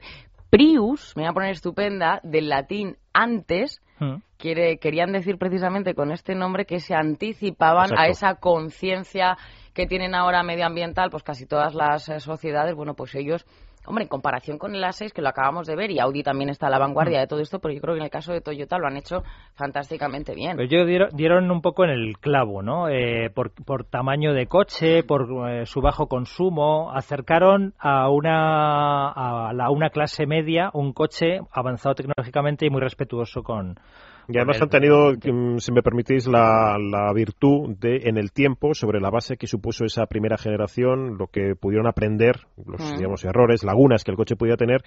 Prius, me voy a poner estupenda, del latín antes, hmm. quiere, querían decir precisamente con este nombre que se anticipaban a esa conciencia que tienen ahora medioambiental, pues casi todas las eh, sociedades, bueno, pues ellos Hombre, en comparación con el A6, que lo acabamos de ver, y Audi también está a la vanguardia mm. de todo esto, pero yo creo que en el caso de Toyota lo han hecho fantásticamente bien. Pero ellos dieron, un poco en el clavo, ¿no? Eh, por, tamaño de coche, por eh, su bajo consumo, acercaron a una, a la, una clase media un coche avanzado tecnológicamente y muy respetuoso con, y además han tenido, mm, si me permitís, la, la, virtud de, en el tiempo, sobre la base que supuso esa primera generación, lo que pudieron aprender, los mm. digamos, errores, lagunas que el coche podía tener,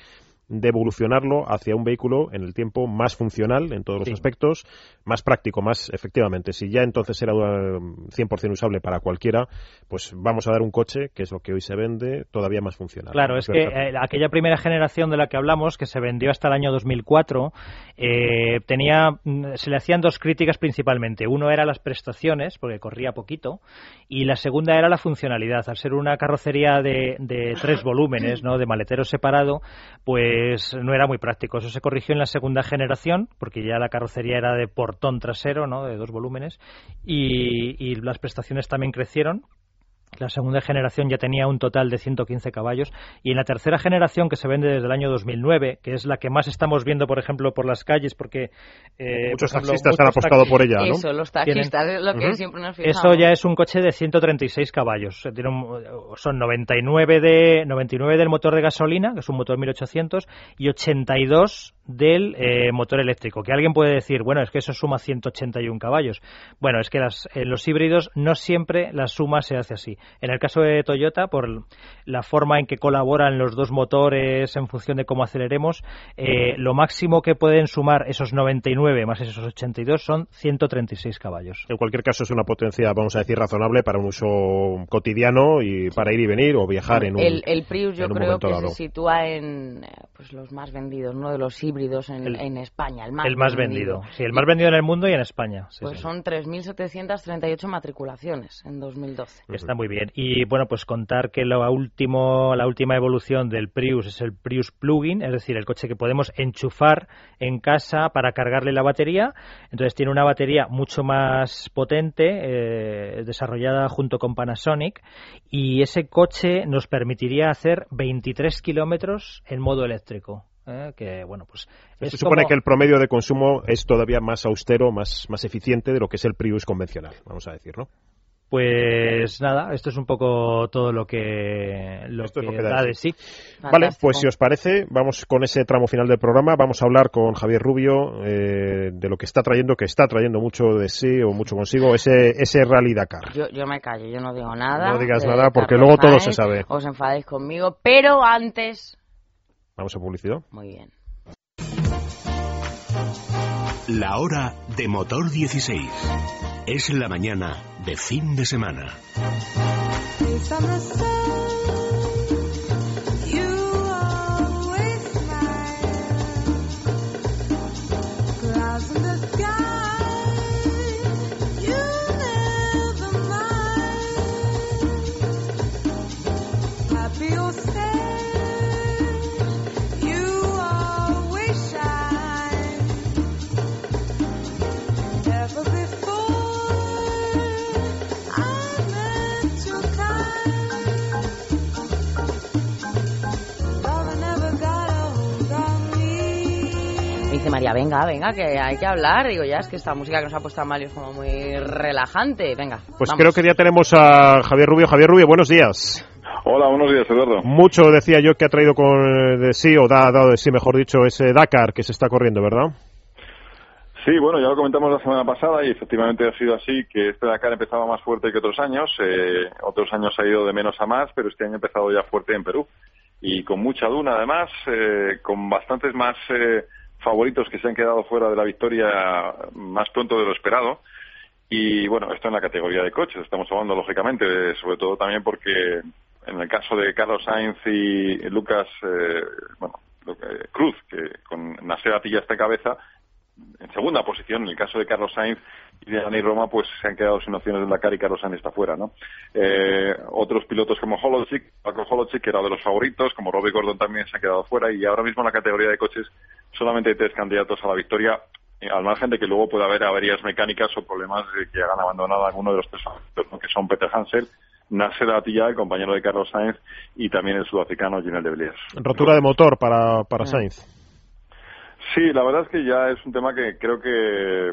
de evolucionarlo hacia un vehículo en el tiempo más funcional en todos los aspectos, más práctico, más efectivamente. Si ya entonces era 100% um, usable para cualquiera, pues vamos a dar un coche, que es lo que hoy se vende, todavía más funcional. Claro, es que eh, aquella primera generación de la que hablamos, que se vendió hasta el año 2004, eh, tenía, se le hacían dos críticas principalmente. Uno era las prestaciones, porque corría poquito, y la segunda era la funcionalidad. Al ser una carrocería de, de tres volúmenes, ¿no? de maletero separado, pues no era muy práctico. Eso se corrigió en la segunda generación, porque ya la carrocería era de portón trasero, ¿no? de dos volúmenes, y las prestaciones también crecieron. La segunda generación ya tenía un total de 115 caballos y en la tercera generación que se vende desde el año 2009, que es la que más estamos viendo, por ejemplo, por las calles, porque eh, muchos taxistas han apostado por ella, ¿no? Eso, los taxistas es lo que siempre nos fijamos. Eso ya es un coche de 136 caballos. son 99 de 99 del motor de gasolina, que es un motor 1800, y 82 del eh, motor eléctrico. Que alguien puede decir, bueno, es que eso suma 181 caballos. Bueno, es que las, en los híbridos no siempre la suma se hace así. En el caso de Toyota, por la forma en que colaboran los dos motores en función de cómo aceleremos, eh, lo máximo que pueden sumar esos 99 más esos 82 son 136 caballos. En cualquier caso, es una potencia, vamos a decir, razonable para un uso cotidiano y para ir y venir o viajar en un El, el Prius yo creo que dado. se sitúa en pues los más vendidos, uno de los híbridos en, El- en España, el más, el más vendido. Sí, el más vendido en el mundo y en España. Sí, Pues sí. son 3.738 matriculaciones en 2012. Está muy bien. Y bueno, pues contar que la, último, la última evolución del Prius es el Prius Plug-in, es decir, el coche que podemos enchufar en casa para cargarle la batería. Entonces tiene una batería mucho más potente, eh, desarrollada junto con Panasonic, y ese coche nos permitiría hacer 23 kilómetros en modo eléctrico. ¿eh? Que bueno, pues Se supone como- que el promedio de consumo es todavía más austero, más, más eficiente de lo que es el Prius convencional, vamos a decir, ¿no? Pues nada, esto es un poco todo lo que, lo Esto es que lo que da da de sí. Vale, pues si os parece, vamos con ese tramo final del programa. Vamos a hablar con Javier Rubio eh, de lo que está trayendo, que está trayendo mucho de sí o mucho consigo, ese, ese Rally Dakar. Yo, yo me callo, yo no digo nada. No digas de nada, porque luego todo se sabe. Os enfadéis conmigo, pero antes... Vamos a publicidad. Muy bien. La hora de motor 16. Es la mañana de fin de semana. Venga, venga, que hay que hablar. Digo, ya es que esta música que nos ha puesto Amalio es como muy relajante. Venga, Pues vamos. creo que ya tenemos a Javier Rubio. Javier Rubio, buenos días. Hola, buenos días, Eduardo. Mucho decía yo que ha traído con eh, de sí, o da, ha dado de sí, mejor dicho, ese Dakar que se está corriendo, ¿verdad? Sí, bueno, ya lo comentamos la semana pasada y efectivamente ha sido así, que este Dakar empezaba más fuerte que otros años. eh, otros años ha ido de menos a más, pero este año ha empezado ya fuerte en Perú. Y con mucha duna, además, eh, con bastantes más eh, favoritos que se han quedado fuera de la victoria más pronto de lo esperado. Y bueno, esto en la categoría de coches. Estamos hablando, lógicamente, sobre todo también porque en el caso de Carlos Sainz y Lucas eh, bueno, Cruz, que con Nasser Atilla esta cabeza, en segunda posición. En el caso de Carlos Sainz y de Dani Roma, pues se han quedado sin opciones en Dakar y Carlos Sainz está fuera, ¿no? Eh, otros pilotos como Holochik, Paco Holochik, que era de los favoritos, como Robbie Gordon también se ha quedado fuera y ahora mismo en la categoría de coches solamente hay tres candidatos a la victoria, eh, al margen de que luego pueda haber averías mecánicas o problemas de que hagan abandonado a alguno de los tres favoritos, ¿no? que son Peter Hansel, Nasser Atilla, el compañero de Carlos Sainz, y también el sudafricano Ginel de Villiers. Rotura de motor para, para Sainz. Sí, la verdad es que ya es un tema que creo que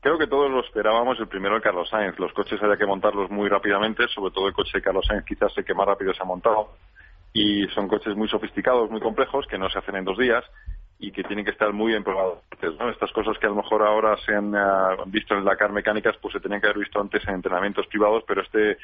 creo que todos lo esperábamos. El primero, el Carlos Sainz. Los coches había que montarlos muy rápidamente, sobre todo el coche de Carlos Sainz quizás el que más rápido se ha montado. Y son coches muy sofisticados, muy complejos, que no se hacen en dos días y que tienen que estar muy bien probados. ¿no? Estas cosas que a lo mejor ahora se han ah, visto en el Dakar mecánicas, pues se tenían que haber visto antes en entrenamientos privados, pero este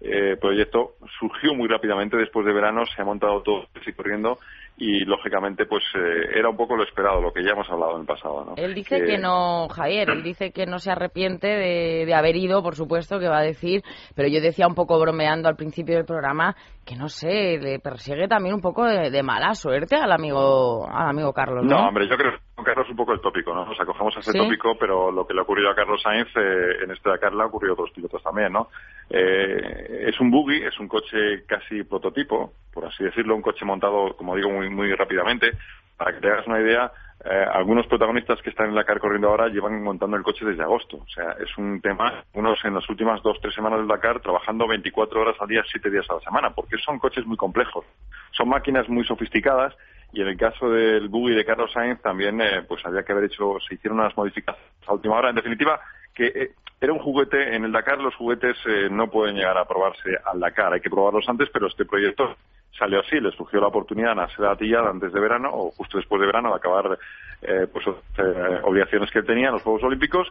eh, proyecto surgió muy rápidamente después de verano, se ha montado todo así corriendo y lógicamente pues eh, era un poco lo esperado, lo que ya hemos hablado en el pasado. ¿no? Él dice que no, Javier, él dice que no se arrepiente de, de haber ido, por supuesto, que va a decir, pero yo decía un poco bromeando al principio del programa que no sé, le persigue también un poco de, de mala suerte al amigo, al amigo Carlos, ¿no? No, hombre, yo creo que Carlos es un poco el tópico, ¿no? Nos acogemos a ese ¿Sí? tópico, pero lo que le ha ocurrido a Carlos Sainz eh, en este Dakar le ha ocurrido a otros pilotos también, ¿no? Eh, es un buggy, es un coche casi prototipo, por así decirlo, un coche montado, como digo, muy, muy rápidamente. Para que te hagas una idea, eh, algunos protagonistas que están en la CAR corriendo ahora llevan montando el coche desde agosto. O sea, es un tema, unos en las últimas dos, tres semanas del Dakar trabajando 24 horas al día, 7 días a la semana, porque son coches muy complejos. Son máquinas muy sofisticadas y en el caso del buggy de Carlos Sainz también eh, pues había que haber hecho, se hicieron unas modificaciones a última hora. En definitiva, que eh, era un juguete, en el Dakar los juguetes eh, no pueden llegar a probarse al Dakar, hay que probarlos antes, pero este proyecto salió así, le surgió la oportunidad a Nasser Atiyah antes de verano o justo después de verano de acabar eh, pues eh, obligaciones que tenía en los Juegos Olímpicos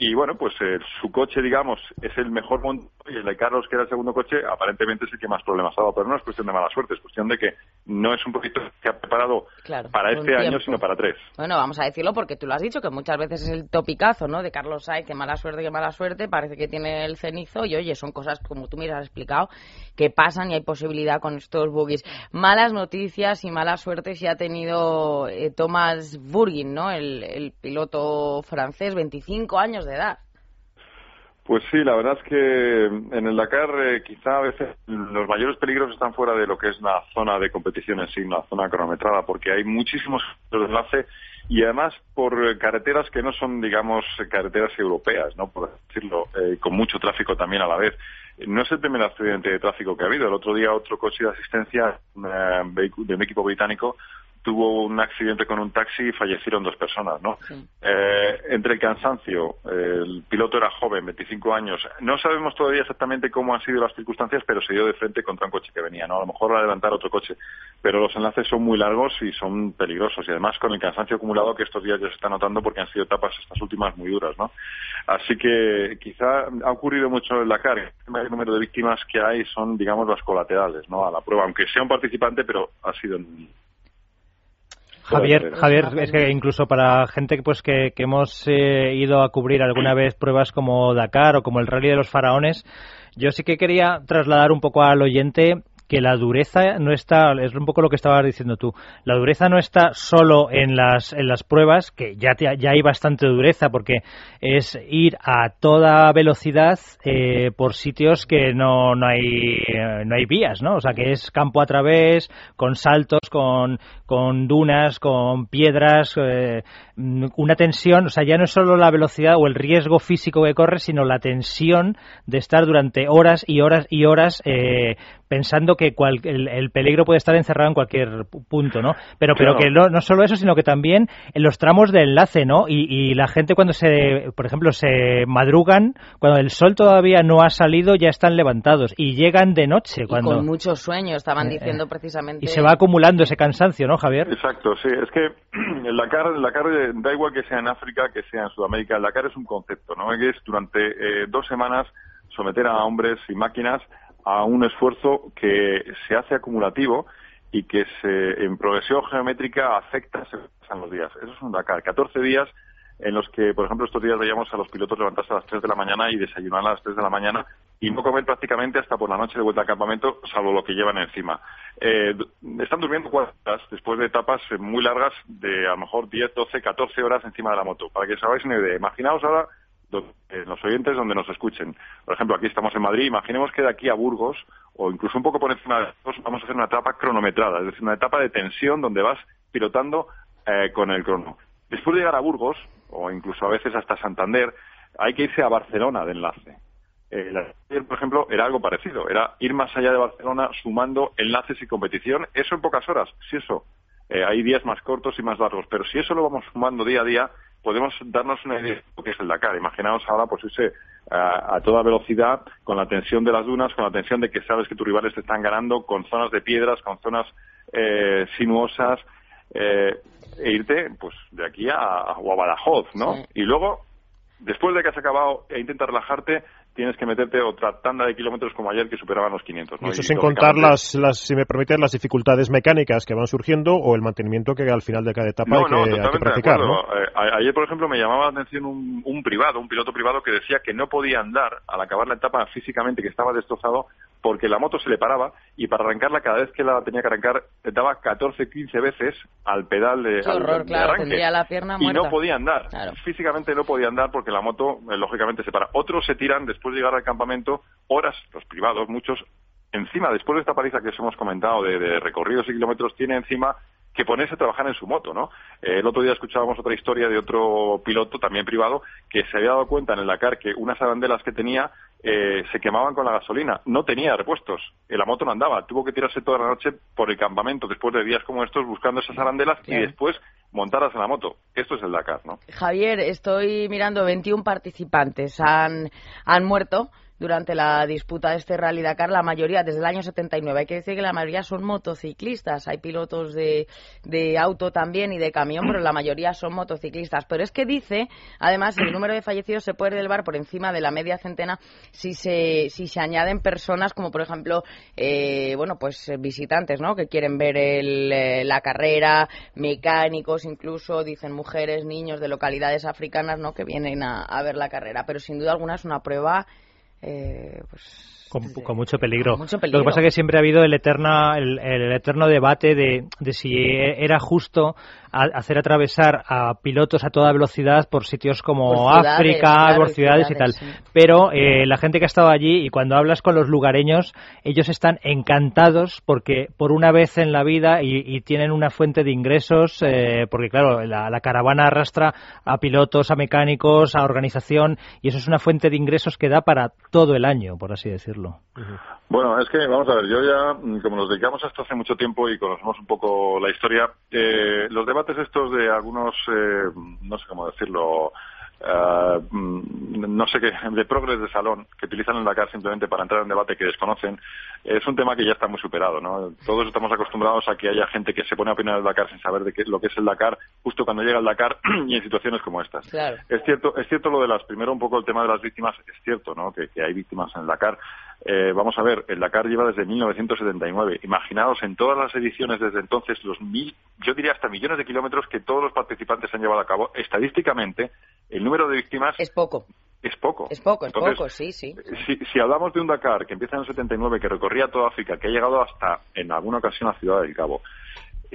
y bueno, pues eh, su coche, digamos, es el mejor montado y el de Carlos, que era el segundo coche, aparentemente es el que más problemas ha dado. Pero no es cuestión de mala suerte, es cuestión de que no es un poquito que ha preparado Claro, para este año, sino para tres. Bueno, vamos a decirlo porque tú lo has dicho, que muchas veces es el topicazo, ¿no? De Carlos Sainz, que mala suerte, que mala suerte, parece que tiene el cenizo y oye, son cosas, como tú me has explicado, que pasan y hay posibilidad con estos buggies. Malas noticias y mala suerte si ha tenido eh, Thomas Burgin, ¿no? El, el piloto francés, 25 años Pues sí, la verdad es que en el Dakar eh, quizá a veces los mayores peligros están fuera de lo que es la zona de competición en sí, una zona cronometrada, porque hay muchísimos puntos de enlace y además por eh, carreteras que no son, digamos, carreteras europeas, ¿no? Por decirlo, eh, con mucho tráfico también a la vez. No es el primer accidente de tráfico que ha habido. El otro día otro coche de asistencia eh, de un equipo británico tuvo un accidente con un taxi y fallecieron dos personas, ¿no? Eh, entre el cansancio, eh, el piloto era joven, 25 años. No sabemos todavía exactamente cómo han sido las circunstancias, pero se dio de frente contra un coche que venía, ¿no? A lo mejor va a adelantar otro coche. Pero los enlaces son muy largos y son peligrosos. Y además con el cansancio acumulado que estos días ya se está notando porque han sido etapas estas últimas muy duras, ¿no? Así que quizá ha ocurrido mucho en el Dakar. El número de víctimas que hay son, digamos, las colaterales, ¿no? A la prueba, aunque sea un participante, pero ha sido Javier, Javier, es que incluso para gente pues que, que hemos eh, ido a cubrir alguna vez pruebas como Dakar o como el Rally de los Faraones, yo sí que quería trasladar un poco al oyente que la dureza no está, es un poco lo que estabas diciendo tú, la dureza no está solo en las, en las pruebas, que ya, te- ya hay bastante dureza, porque es ir a toda velocidad eh, por sitios que no, no, hay, eh, no hay vías, ¿no? O sea, que es campo a través, con saltos, con, con dunas, con piedras, eh, una tensión, o sea, ya no es solo la velocidad o el riesgo físico que corres, sino la tensión de estar durante horas y horas y horas eh, pensando que cual- el, el peligro puede estar encerrado en cualquier pu- punto, ¿no? Pero, pero Claro. que no, no solo eso, sino que también en los tramos de enlace, ¿no? Y, y la gente cuando se, por ejemplo, se madrugan, cuando el sol todavía no ha salido, ya están levantados y llegan de noche Y cuando con mucho sueño, estaban Eh, diciendo precisamente. y se va acumulando ese cansancio, ¿no, Javier? Exacto, sí. Es que el Dakar, el Dakar da igual que sea en África, que sea en Sudamérica. El Dakar es un concepto, ¿no? Es durante eh, dos semanas someter a hombres y máquinas a un esfuerzo que se hace acumulativo y que se, en progresión geométrica afecta pasan los días. Eso es un Dakar. 14 días en los que, por ejemplo, estos días veíamos a los pilotos levantarse a las 3 de la mañana y desayunar a las 3 de la mañana y no comer prácticamente hasta por la noche de vuelta al campamento, salvo lo que llevan encima. Eh, están durmiendo cuatro horas después de etapas eh, muy largas de a lo mejor 10, 12, 14 horas encima de la moto. Para que os hagáis una idea, imaginaos ahora do- eh, los oyentes donde nos escuchen. Por ejemplo, aquí estamos en Madrid, imaginemos que de aquí a Burgos, o incluso un poco por encima de Burgos, vamos a hacer una etapa cronometrada, es decir, una etapa de tensión donde vas pilotando eh, con el crono. Después de llegar a Burgos, o incluso a veces hasta Santander, hay que irse a Barcelona de enlace. Eh, por ejemplo, era algo parecido, era ir más allá de Barcelona sumando enlaces y competición, eso en pocas horas, si eso, eh, hay días más cortos y más largos, pero si eso lo vamos sumando día a día, podemos darnos una idea de lo que es el Dakar. Imaginaos ahora, pues irse a, a toda velocidad, con la tensión de las dunas, con la tensión de que sabes que tus rivales te están ganando, con zonas de piedras, con zonas eh, sinuosas, eh, e irte, pues, de aquí a, o a Badajoz, ¿no? Sí. Y luego, después de que has acabado e intentas relajarte, tienes que meterte otra tanda de kilómetros como ayer que superaban los 500. ¿no? Eso Y, sin contar las, las, si me permiten, las dificultades mecánicas que van surgiendo o el mantenimiento que al final de cada etapa hay, que, hay que practicar. ¿no? Eh, a- ayer, por ejemplo, me llamaba la atención un, un privado, un piloto privado que decía que no podía andar al acabar la etapa físicamente, que estaba destrozado, porque la moto se le paraba y para arrancarla, cada vez que la tenía que arrancar, daba 14, 15 veces al pedal de, Qué al- horror, de claro, arranque. tendría la pierna y muerta. no podía andar. Claro. Físicamente no podía andar porque la moto, eh, lógicamente, se para. Otros se tiran después de llegar al campamento horas, los privados, muchos, encima, después de esta paliza que os hemos comentado de, de recorridos y kilómetros, tiene encima que ponerse a trabajar en su moto, ¿no? Eh, el otro día escuchábamos otra historia de otro piloto, también privado, que se había dado cuenta en el Dakar que unas arandelas que tenía eh, se quemaban con la gasolina. No tenía repuestos. La moto no andaba. Tuvo que tirarse toda la noche por el campamento después de días como estos buscando esas arandelas y después montarlas en la moto. Esto es el Dakar, ¿no? Javier, estoy mirando 21 participantes han, han muerto durante la disputa de este Rally Dakar, la mayoría desde el año 79. Hay que decir que la mayoría son motociclistas, hay pilotos de, de auto también y de camión, pero la mayoría son motociclistas. Pero es que dice, además, el número de fallecidos se puede elevar por encima de la media centena si se, si se añaden personas como, por ejemplo, eh, bueno, pues visitantes, ¿no? Que quieren ver el, eh, la carrera, mecánicos, incluso, dicen mujeres, niños de localidades africanas, ¿no? Que vienen a, a ver la carrera. Pero sin duda alguna es una prueba, eh, pues con, con mucho peligro. Con mucho Lo peligro. que pasa es que siempre ha habido el, eterna, el, el eterno debate de, de si era justo a- hacer atravesar a pilotos a toda velocidad por sitios como Por ciudades, África, claro, por ciudades y tal. sí. Pero eh, la gente que ha estado allí y cuando hablas con los lugareños, ellos están encantados porque por una vez en la vida y, y tienen una fuente de ingresos, eh, porque claro, la, la caravana arrastra a pilotos, a mecánicos, a organización y eso es una fuente de ingresos que da para todo el año, por así decirlo. Bueno, es que, vamos a ver, yo ya, mm, como nos dedicamos a esto hace mucho tiempo y conocemos un poco la historia, eh, los debates estos de algunos, eh, no sé cómo decirlo, mm, no sé qué, de progres de salón, que utilizan el Dakar simplemente para entrar en debate que desconocen, es un tema que ya está muy superado, ¿no? Todos estamos acostumbrados a que haya gente que se pone a opinar del Dakar sin saber de qué, lo que es el Dakar, justo cuando llega el Dakar y en situaciones como estas. Claro. Es cierto, es cierto lo de las, primero un poco el tema de las víctimas, es cierto, ¿no? Que, que hay víctimas en el Dakar. Eh, vamos a ver, el Dakar lleva desde 1979. Imaginaos en todas las ediciones desde entonces los mil, yo diría hasta millones de kilómetros que todos los participantes han llevado a cabo. Estadísticamente, el número de víctimas Es poco, es poco. es poco, es Entonces, poco, sí, sí. Si, si hablamos de un Dakar que empieza en el 79, que recorría toda África, que ha llegado hasta, en alguna ocasión, a Ciudad del Cabo,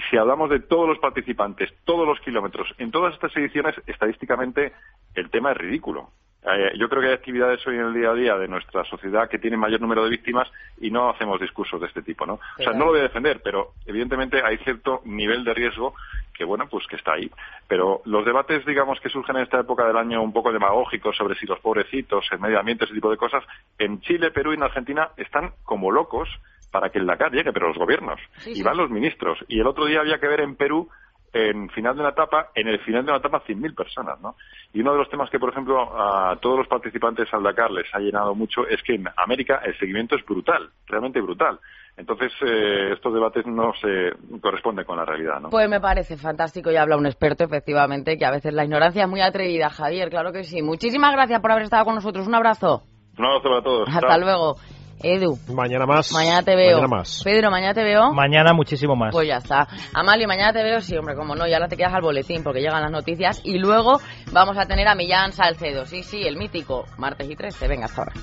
si hablamos de todos los participantes, todos los kilómetros, en todas estas ediciones, estadísticamente, el tema es ridículo. Eh, yo creo que hay actividades hoy en el día a día de nuestra sociedad que tienen mayor número de víctimas y no hacemos discursos de este tipo, ¿no? O sea, no lo voy a defender, pero evidentemente hay cierto nivel de riesgo que, bueno, pues que está ahí. Pero los debates, digamos, que surgen en esta época del año un poco demagógicos sobre si los pobrecitos, el medio ambiente, ese tipo de cosas, en Chile, Perú y en Argentina están como locos para que el Dakar llegue, pero los gobiernos. Sí, y sí. van los ministros. Y el otro día había que ver en Perú en final de una etapa, en el final de una etapa 100.000 personas, ¿no? Y uno de los temas que, por ejemplo, a todos los participantes al Dakar les ha llenado mucho es que en América el seguimiento es brutal, realmente brutal. Entonces, eh, estos debates no se corresponden con la realidad, ¿no? Pues me parece fantástico y habla un experto, efectivamente, que a veces la ignorancia es muy atrevida, Javier, claro que sí. Muchísimas gracias por haber estado con nosotros. Un abrazo. Un abrazo para todos. Hasta Chao. luego. Edu, Mañana más. mañana te veo. Mañana más. Pedro, mañana te veo. Mañana muchísimo más. Pues ya está. Amalio, mañana te veo, sí, hombre, como no, y ahora te quedas al boletín porque llegan las noticias. Y luego vamos a tener a Millán Salcedo, sí, sí, el mítico, martes y 13. Venga, hasta ahora.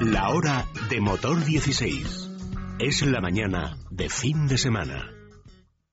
La hora de motor 16. Es la mañana de fin de semana.